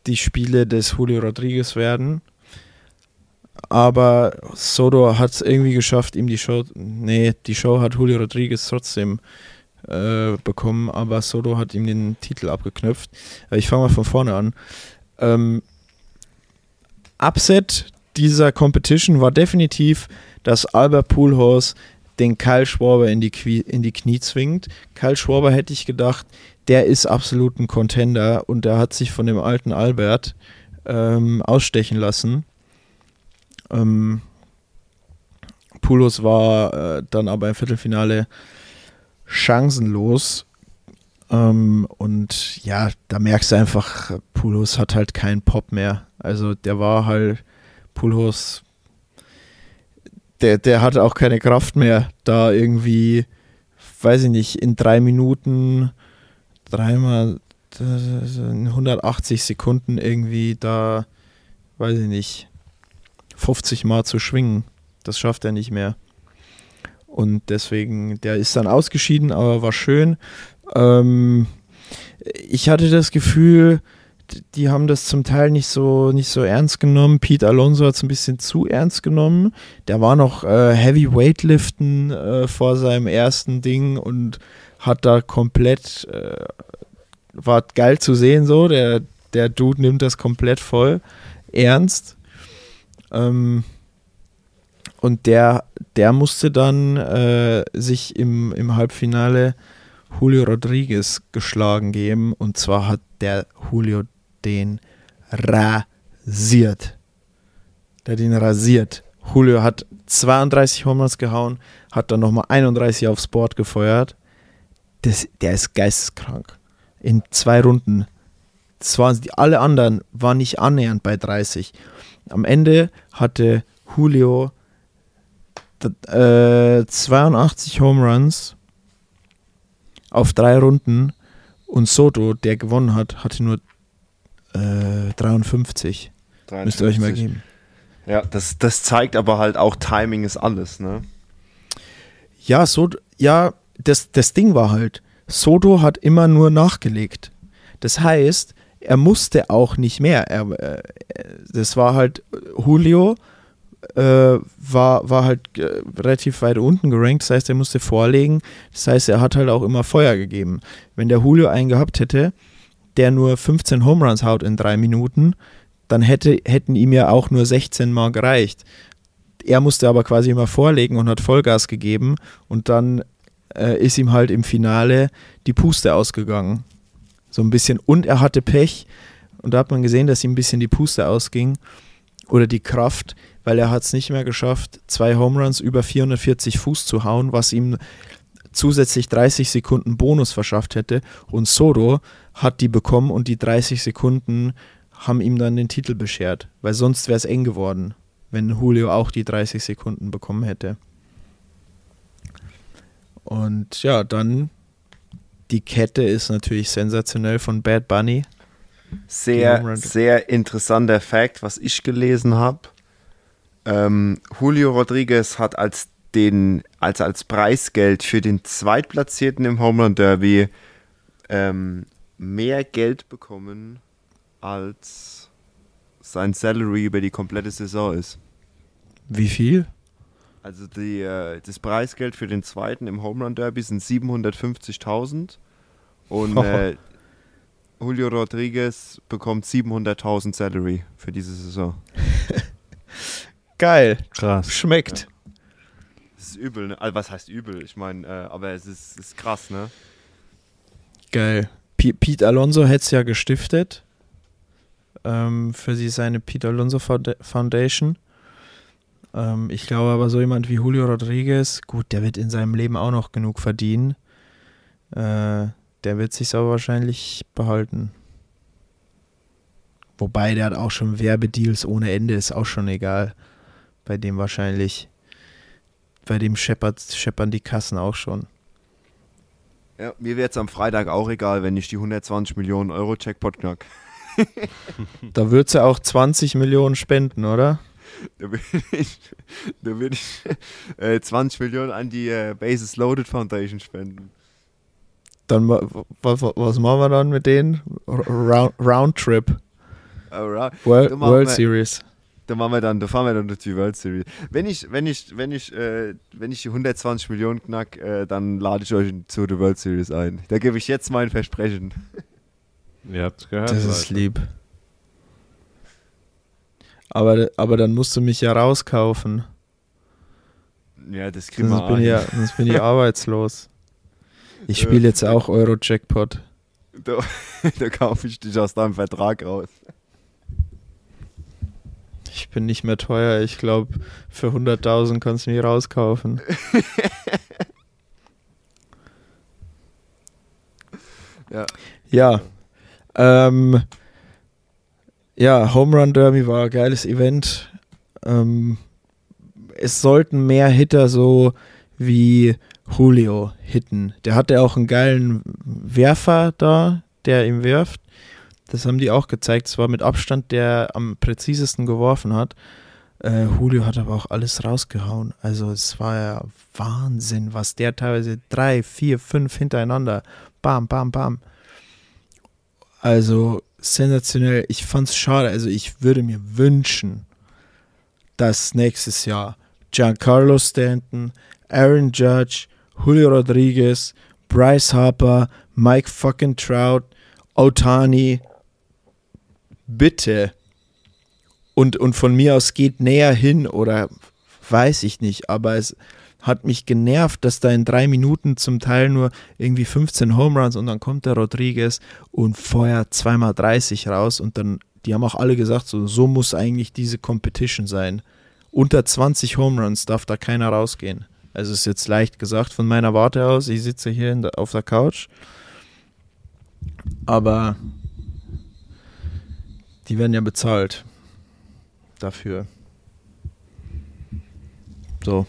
die Spiele des Julio Rodriguez werden. Aber Soto hat es irgendwie geschafft, ihm die Show. Nee, die Show hat Julio Rodriguez trotzdem äh, bekommen, aber Soto hat ihm den Titel abgeknüpft. Äh, Ich fange mal von vorne an. Ähm, Upset dieser Competition war definitiv, dass Albert Pujols den Kyle Schwarber in die, Qui in die Knie zwingt. Kyle Schwarber hätte ich gedacht, der ist absolut ein Contender und der hat sich von dem alten Albert ähm, ausstechen lassen. Ähm, Pulos war äh, dann aber im Viertelfinale chancenlos. Ähm, und ja, da merkst du einfach, Pulos hat halt keinen Pop mehr. Also der war halt, Pulos, der, der hatte auch keine Kraft mehr, da irgendwie, weiß ich nicht, in drei Minuten dreimal 180 Sekunden irgendwie da, weiß ich nicht, 50 Mal zu schwingen. Das schafft er nicht mehr. Und deswegen, der ist dann ausgeschieden, aber war schön. Ähm, ich hatte das Gefühl, die haben das zum Teil nicht so, nicht so ernst genommen. Pete Alonso hat es ein bisschen zu ernst genommen. Der war noch äh, Heavy Weightliften äh, vor seinem ersten Ding und hat da komplett, äh, war geil zu sehen so. Der, der Dude nimmt das komplett voll ernst. Ähm, und der, der musste dann äh, sich im, im Halbfinale Julio Rodriguez geschlagen geben. Und zwar hat der Julio den rasiert. Der hat ihn rasiert. Julio hat 32 Homers gehauen, hat dann nochmal 31 aufs Board gefeuert. Das, der ist geisteskrank. In zwei Runden. Waren, alle anderen waren nicht annähernd bei 30. Am Ende hatte Julio äh, 82 Home Runs auf drei Runden und Soto, der gewonnen hat, hatte nur äh, 53. 53. Müsst ihr euch mal geben. Ja, das, das zeigt aber halt auch, Timing ist alles, ne? Ja, so, ja, das, das Ding war halt, Soto hat immer nur nachgelegt. Das heißt, er musste auch nicht mehr. Er, äh, das war halt Julio, äh, war, war halt äh, relativ weit unten gerankt. Das heißt, er musste vorlegen. Das heißt, er hat halt auch immer Feuer gegeben. Wenn der Julio einen gehabt hätte, der nur 15 Home Runs haut in drei Minuten, dann hätte, hätten ihm ja auch nur 16 Mal gereicht. Er musste aber quasi immer vorlegen und hat Vollgas gegeben und dann äh, ist ihm halt im Finale die Puste ausgegangen. So ein bisschen. Und er hatte Pech und da hat man gesehen, dass ihm ein bisschen die Puste ausging oder die Kraft weil er hat es nicht mehr geschafft, zwei Home Runs über 440 Fuß zu hauen, was ihm zusätzlich 30 Sekunden Bonus verschafft hätte. Und Soto hat die bekommen und die 30 Sekunden haben ihm dann den Titel beschert, weil sonst wäre es eng geworden, wenn Julio auch die 30 Sekunden bekommen hätte. Und ja, dann die Kette ist natürlich sensationell von Bad Bunny. Sehr, sehr interessanter Fact, was ich gelesen habe. Ähm, Julio Rodriguez hat als den, als, als Preisgeld für den Zweitplatzierten im Home Run Derby ähm, mehr Geld bekommen, als sein Salary über die komplette Saison ist. Wie viel? Also die, äh, das Preisgeld für den Zweiten im Home Run Derby sind 750.000 und äh, Julio Rodriguez bekommt 700.000 Salary für diese Saison. Geil. Krass. Schmeckt. Ja. Das ist übel, ne? Also, was heißt übel? Ich meine, äh, aber es ist, ist krass, ne? Geil. P Pete Alonso hätte es ja gestiftet. Ähm, für sie seine Pete Alonso Foundation. Ähm, ich glaube aber so jemand wie Julio Rodriguez, gut, der wird in seinem Leben auch noch genug verdienen. Äh, der wird sich aber wahrscheinlich behalten. Wobei, der hat auch schon Werbedeals ohne Ende, ist auch schon egal bei dem wahrscheinlich. Bei dem scheppern die Kassen auch schon. Ja, mir wäre es am Freitag auch egal, wenn ich die 120 Millionen Euro Checkpot knack. da würdest sie auch 20 Millionen spenden, oder? Da würde ich, da würd ich äh, 20 Millionen an die äh, Bases Loaded Foundation spenden. Dann was, was machen wir dann mit denen? Round, Roundtrip. Round. World, World Series. Da machen wir dann, da fahren wir dann durch die World Series. Wenn ich, wenn ich, wenn ich, äh, wenn ich die 120 Millionen knack, äh, dann lade ich euch zu der World Series ein. Da gebe ich jetzt mein Versprechen. Ihr habt's gehört. Das ist lieb. Aber, aber dann musst du mich ja rauskaufen. Ja, das kriegen Sonst wir bin, ich, ja, sonst bin ich arbeitslos. Ich spiele jetzt auch Euro-Jackpot. Da, da kaufe ich dich aus deinem Vertrag raus. Ich bin nicht mehr teuer. Ich glaube, für 100.000 kannst du mich rauskaufen. Ja. Ja. Ähm, ja, Home Run Derby war ein geiles Event. Ähm, es sollten mehr Hitter so wie Julio hitten. Der hatte auch einen geilen Werfer da, der ihm wirft. Das haben die auch gezeigt. Es war mit Abstand der am präzisesten geworfen hat. Äh, Julio hat aber auch alles rausgehauen. Also es war ja Wahnsinn, was der teilweise drei, vier, fünf hintereinander. Bam, bam, bam. Also sensationell. Ich fand's schade. Also ich würde mir wünschen, dass nächstes Jahr Giancarlo Stanton, Aaron Judge, Julio Rodriguez, Bryce Harper, Mike fucking Trout, Otani, bitte. Und, und von mir aus geht näher hin oder weiß ich nicht, aber es hat mich genervt, dass da in drei Minuten zum Teil nur irgendwie 15 Home Runs und dann kommt der Rodriguez und feuert zweimal 30 raus und dann, die haben auch alle gesagt, so, so muss eigentlich diese Competition sein. Unter 20 Home Runs darf da keiner rausgehen. Also ist jetzt leicht gesagt von meiner Warte aus. Ich sitze hier der, auf der Couch. Aber die werden ja bezahlt dafür. So.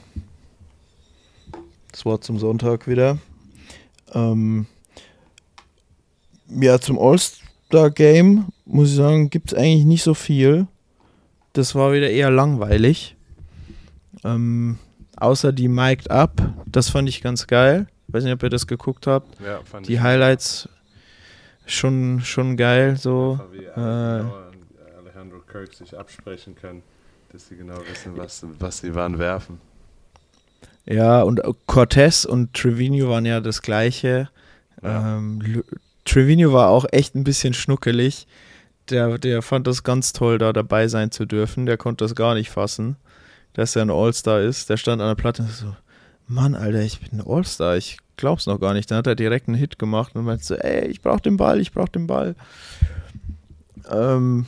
Das Wort zum Sonntag wieder. Ähm, ja, zum All-Star-Game muss ich sagen, gibt es eigentlich nicht so viel. Das war wieder eher langweilig. Ähm, außer die Mic'd Up, das fand ich ganz geil. Weiß nicht, ob ihr das geguckt habt. Ja, Die Highlights schon, schon geil, so. Äh, Kirk sich absprechen können, dass sie genau wissen, was, was sie wann werfen. Ja, und Cortez und Trevino waren ja das gleiche. Ja. Ähm, Trevino war auch echt ein bisschen schnuckelig. Der, der fand das ganz toll, da dabei sein zu dürfen. Der konnte das gar nicht fassen, dass er ein All-Star ist. Der stand an der Platte und so, Mann, Alter, ich bin ein All-Star, ich glaub's noch gar nicht. Dann hat er direkt einen Hit gemacht und meinte so, ey, ich brauch den Ball, ich brauch den Ball. Ähm,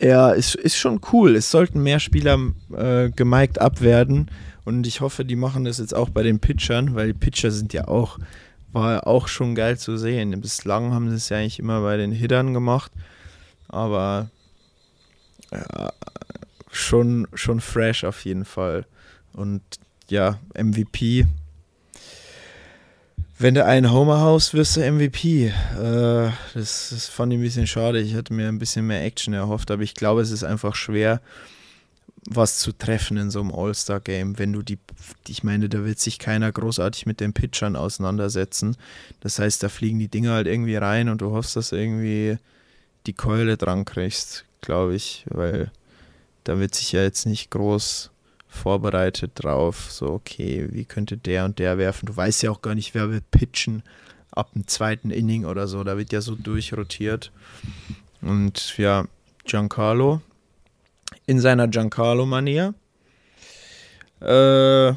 ja, ist, ist schon cool. Es sollten mehr Spieler äh, gemiked abwerden. Und ich hoffe, die machen das jetzt auch bei den Pitchern, weil die Pitcher sind ja auch, war auch schon geil zu sehen. Bislang haben sie es ja eigentlich immer bei den Hittern gemacht. Aber ja, schon, schon fresh auf jeden Fall. Und ja, MVP. Wenn du einen Homer haust, wirst du MVP. Äh, das, das fand ich ein bisschen schade. Ich hätte mir ein bisschen mehr Action erhofft, aber ich glaube, es ist einfach schwer, was zu treffen in so einem All-Star-Game, wenn du die, ich meine, da wird sich keiner großartig mit den Pitchern auseinandersetzen. Das heißt, da fliegen die Dinger halt irgendwie rein und du hoffst, dass du irgendwie die Keule dran kriegst, glaube ich, weil da wird sich ja jetzt nicht groß vorbereitet drauf, so okay, wie könnte der und der werfen. Du weißt ja auch gar nicht, wer wird pitchen ab dem zweiten Inning oder so, da wird ja so durchrotiert. Und ja, Giancarlo in seiner Giancarlo-Manier. Äh,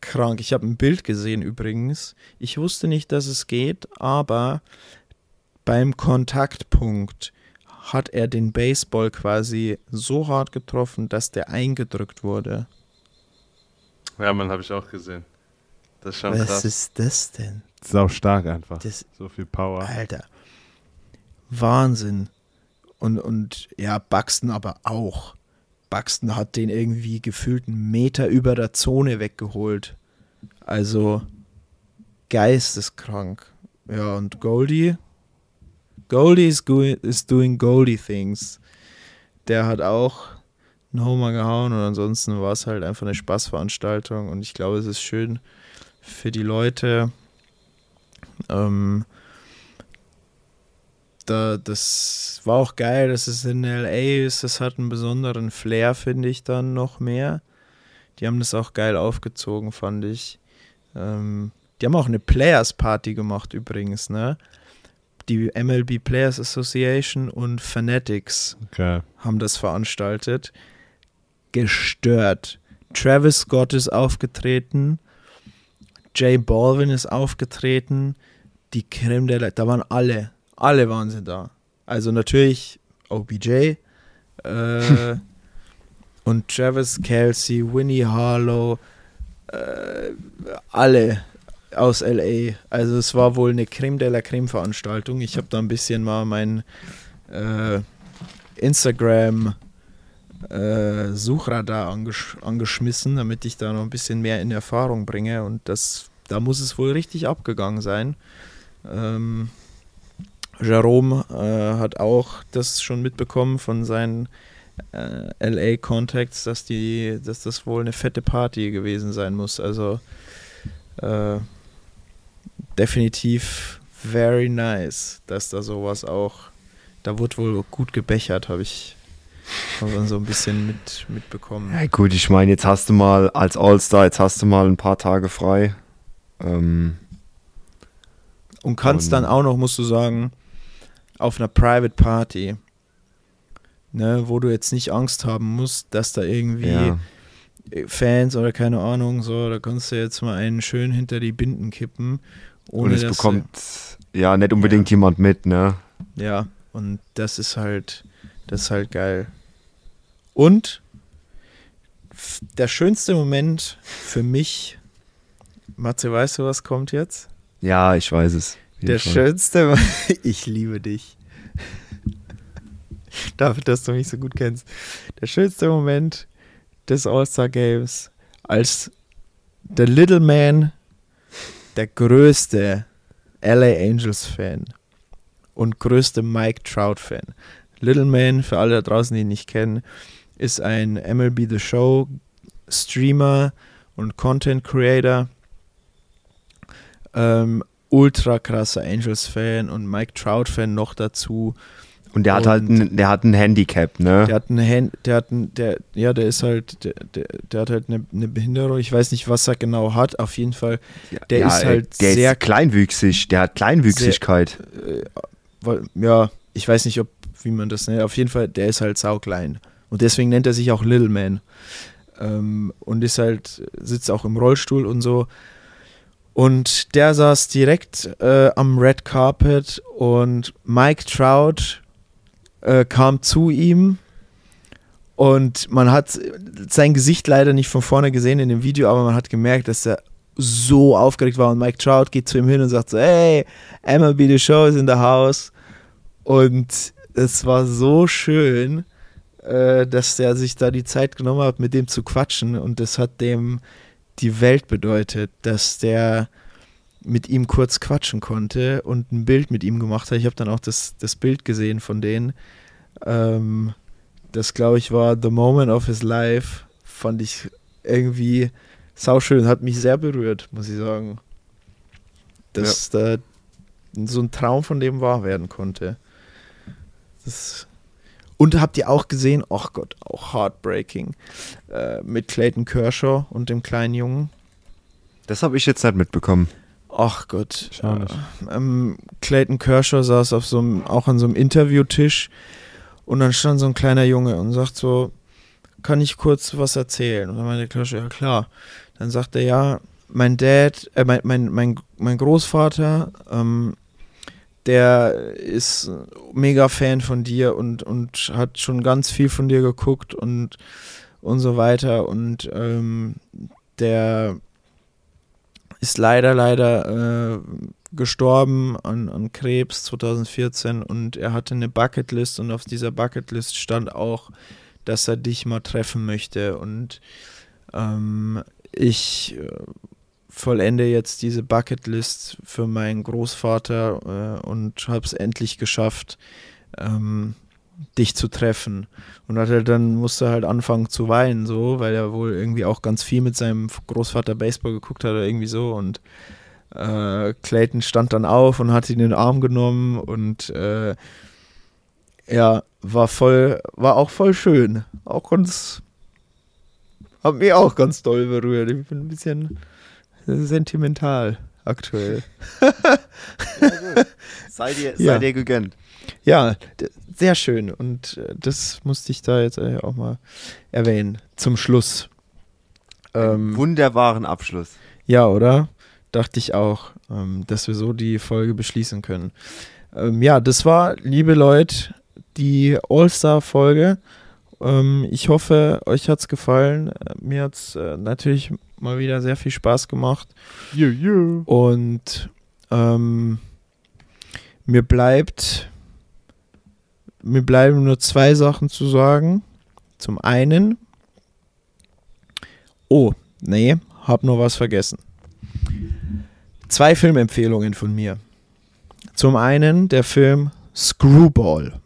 krank. Ich habe ein Bild gesehen übrigens. Ich wusste nicht, dass es geht, aber beim Kontaktpunkt hat er den Baseball quasi so hart getroffen, dass der eingedrückt wurde. Ja, man, habe ich auch gesehen. Das ist schon Was krass. ist das denn? Sau stark einfach. Das, so viel Power. Alter. Wahnsinn. Und, und ja, Buxton aber auch. Buxton hat den irgendwie gefühlt einen Meter über der Zone weggeholt. Also geisteskrank. Ja, und Goldie. Goldie is, is doing Goldie things. Der hat auch einen Homer gehauen und ansonsten war es halt einfach eine Spaßveranstaltung und ich glaube, es ist schön für die Leute. Ähm, da, das war auch geil, dass es in LA ist. Das hat einen besonderen Flair, finde ich dann noch mehr. Die haben das auch geil aufgezogen, fand ich. Ähm, die haben auch eine Players Party gemacht übrigens, ne? Die MLB Players Association und Fanatics Okay. haben das veranstaltet. Gestört. Travis Scott ist aufgetreten, Jay Balvin ist aufgetreten, die Creme der Le da waren alle, alle waren sie da. Also natürlich OBJ äh, und Travis Kelsey, Winnie Harlow, äh, alle aus LA. Also es war wohl eine Creme de la Creme Veranstaltung. Ich habe da ein bisschen mal mein äh, Instagram äh, Suchradar angesch angeschmissen, damit ich da noch ein bisschen mehr in Erfahrung bringe. Und das, da muss es wohl richtig abgegangen sein. Ähm, Jerome äh, hat auch das schon mitbekommen von seinen äh, LA Contacts, dass die, dass das wohl eine fette Party gewesen sein muss. Also äh, definitiv very nice, dass da sowas auch, da wurde wohl gut gebechert, habe ich dann so ein bisschen mit, mitbekommen. Ja, gut, ich meine, jetzt hast du mal als All-Star, jetzt hast du mal ein paar Tage frei. Ähm, Und kannst Und- dann auch noch, musst du sagen, auf einer Private Party, ne, wo du jetzt nicht Angst haben musst, dass da irgendwie ja. Fans oder keine Ahnung, so, da kannst du jetzt mal einen schön hinter die Binden kippen. Ohne Und es bekommt ja nicht unbedingt jemand mit, ne? Ja, und das ist halt, das ist halt geil. Und der schönste Moment für mich, Matze, weißt du, was kommt jetzt? Ja, ich weiß es. Der Fall. schönste, ich liebe dich. Dafür, dass du mich so gut kennst. Der schönste Moment des All-Star Games, als der Little Man, der größte LA Angels Fan und größte Mike Trout Fan. Little Man, für alle da draußen, die ihn nicht kennen, ist ein MLB The Show Streamer und Content Creator. Ähm, ultra krasser Angels-Fan und Mike Trout-Fan noch dazu. Und der hat Und- halt ein, der hat ein Handicap, ne? Der hat einen Hand, der hat einen, der, ja, der ist halt, der, der, der hat halt eine, eine Behinderung. Ich weiß nicht, was er genau hat. Auf jeden Fall, der ja, ist halt der sehr- ist kleinwüchsig, der hat Kleinwüchsigkeit. äh, weil, ja, ich weiß nicht, ob, wie man das nennt. Auf jeden Fall, der ist halt sauklein. Und deswegen nennt er sich auch Little Man. Ähm, und ist halt, sitzt auch im Rollstuhl und so. Und der saß direkt äh, am Red Carpet und Mike Trout äh, kam zu ihm und man hat sein Gesicht leider nicht von vorne gesehen in dem Video, aber man hat gemerkt, dass er so aufgeregt war und Mike Trout geht zu ihm hin und sagt so, hey, MLB The Show is in the house. Und es war so schön, äh, dass der sich da die Zeit genommen hat, mit dem zu quatschen und das hat dem die Welt bedeutet, dass der mit ihm kurz quatschen konnte und ein Bild mit ihm gemacht hat. Ich habe dann auch das, das Bild gesehen von denen. Ähm, das, glaube ich, war The Moment of His Life. Fand ich irgendwie sauschön. Hat mich sehr berührt, muss ich sagen. Dass da so ein Traum von dem wahr werden konnte. Das und habt ihr auch gesehen, ach Gott, auch Heartbreaking, äh, mit Clayton Kershaw und dem kleinen Jungen. Das habe ich jetzt nicht mitbekommen. Ach Gott. Auch nicht. Ähm, Clayton Kershaw saß auf so einem, auch an so einem Interviewtisch und dann stand so ein kleiner Junge und sagt so, kann ich kurz was erzählen? Und dann meinte Kershaw, ja klar. Dann sagt er, ja, mein Dad, äh, mein, mein, mein, mein Großvater, ähm, der ist mega Fan von dir und, und hat schon ganz viel von dir geguckt und, und so weiter. Und ähm, der ist leider, leider äh, gestorben an, an Krebs 2014 und er hatte eine Bucketlist und auf dieser Bucketlist stand auch, dass er dich mal treffen möchte und ähm, ich äh, vollende jetzt diese Bucketlist für meinen Großvater äh, und habe es endlich geschafft, ähm, dich zu treffen. Und hat er dann musste er halt anfangen zu weinen, so, weil er wohl irgendwie auch ganz viel mit seinem Großvater Baseball geguckt hat oder irgendwie so. Und äh, Clayton stand dann auf und hat ihn in den Arm genommen und äh, ja, war voll, war auch voll schön. Auch ganz, hat mich auch ganz doll berührt. Ich bin ein bisschen sentimental. aktuell. Sei dir, Ja. sei dir gegönnt. Ja, sehr schön. Und äh, das musste ich da jetzt äh, auch mal erwähnen. Zum Schluss. Ähm, Wunderbaren Abschluss. ja, oder? Dachte ich auch, ähm, dass wir so die Folge beschließen können. Ähm, ja, das war, liebe Leute, die All-Star-Folge. Ähm, ich hoffe, euch hat's gefallen. Äh, Mir hat's äh, natürlich mal wieder sehr viel Spaß gemacht. You, you. Und ähm, mir bleibt mir bleiben nur zwei Sachen zu sagen. Zum einen, oh, nee, hab noch was vergessen. Zwei Filmempfehlungen von mir. Zum einen der Film Screwball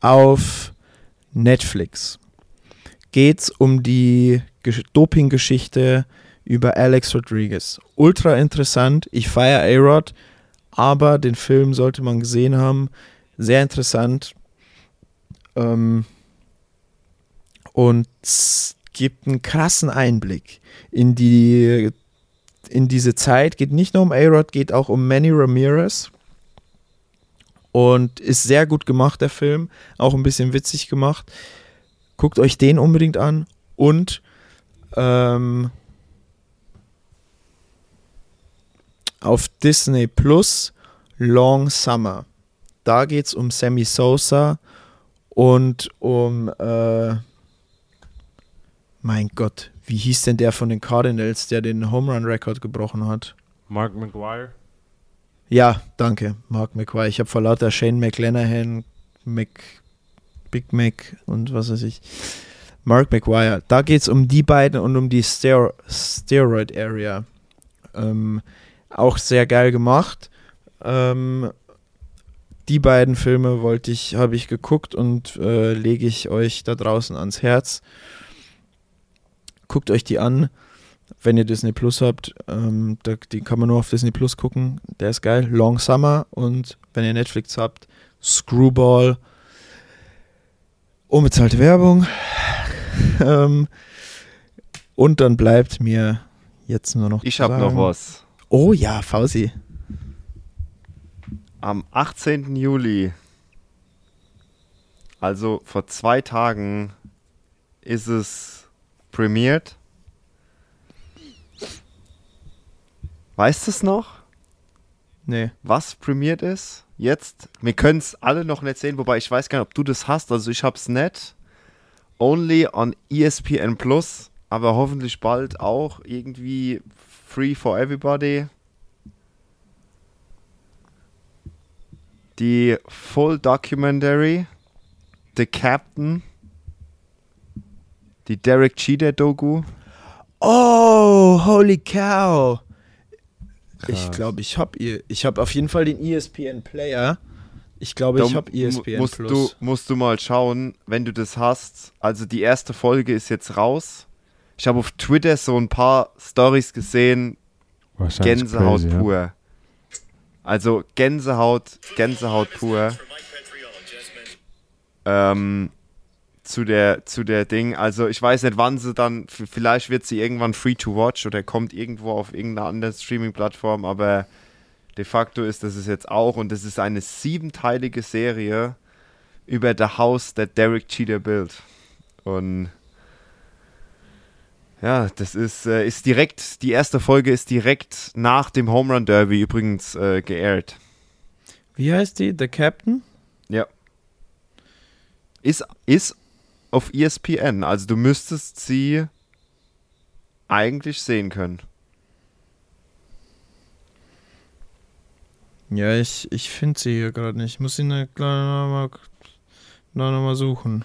auf Netflix. Geht's um die Gesch- Doping-Geschichte über Alex Rodriguez. Ultra interessant. Ich feiere A-Rod, aber den Film sollte man gesehen haben. Sehr interessant. Ähm, und gibt einen krassen Einblick in die in diese Zeit. Geht nicht nur um A-Rod, geht auch um Manny Ramirez. Und ist sehr gut gemacht, der Film. Auch ein bisschen witzig gemacht. Guckt euch den unbedingt an. Und ähm, auf Disney Plus Long Summer. Da geht es um Sammy Sosa und um, äh, mein Gott, wie hieß denn der von den Cardinals, der den Home Run Rekord gebrochen hat? Mark McGuire. Ja, danke, Mark McQuarrie. Ich habe vor lauter Shane McLennahan, Mc, Big Mac und was weiß ich. Mark McGuire. Da geht es um die beiden und um die Stero Steroid Area. Ähm, auch sehr geil gemacht. Ähm, die beiden Filme wollte ich, habe ich geguckt und äh, lege ich euch da draußen ans Herz. Guckt euch die an wenn ihr Disney Plus habt, ähm, da, die kann man nur auf Disney Plus gucken. Der ist geil. Long Summer und wenn ihr Netflix habt, Screwball. Unbezahlte Werbung. ähm, und dann bleibt mir jetzt nur noch. Ich habe noch was. Oh ja, Fausi. Am 18. Juli, also vor zwei Tagen, ist es premiert. Weißt du es noch, Nee. was premiert ist? Jetzt, wir können es alle noch nicht sehen, wobei ich weiß gar nicht, ob du das hast. Also ich habe es nicht. Only on ESPN Plus, aber hoffentlich bald auch irgendwie free for everybody. Die Full Documentary The Captain. Die Derek Cheater Doku. Oh, holy cow. Ich Krass. glaube, ich habe ihr. Ich habe auf jeden Fall den ESPN Player. Ich glaube, ich habe ESPN musst Plus. Du, musst du mal schauen, wenn du das hast. Also die erste Folge ist jetzt raus. Ich habe auf Twitter so ein paar Stories gesehen. Gänsehaut crazy, ja. Also Gänsehaut, Gänsehaut pur. Ähm, zu der, zu der Ding. Also ich weiß nicht, wann sie dann, vielleicht wird sie irgendwann free to watch oder kommt irgendwo auf irgendeiner anderen Streaming-Plattform, aber de facto ist das es jetzt auch und das ist eine siebenteilige Serie über the house that Derek Cheater built. Und ja, das ist, äh, ist direkt, die erste Folge ist direkt nach dem Home Run Derby übrigens äh, geairt. Wie heißt die? The Captain? Ja. Ist, ist auf ESPN, also du müsstest sie eigentlich sehen können. Ja, ich, ich finde sie hier gerade nicht. Ich muss sie ne, nochmal noch mal suchen.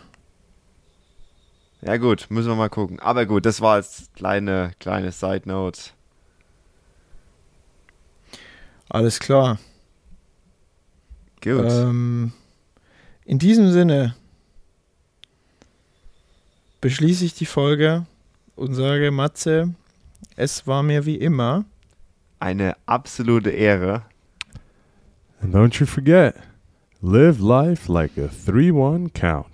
Ja gut, müssen wir mal gucken. Aber gut, das war als kleine, kleine Side Note. Alles klar. Gut. Ähm, in diesem Sinne beschließe ich die Folge und sage, Matze, es war mir wie immer. Eine absolute Ehre. And don't you forget, live life like a 3 1 count.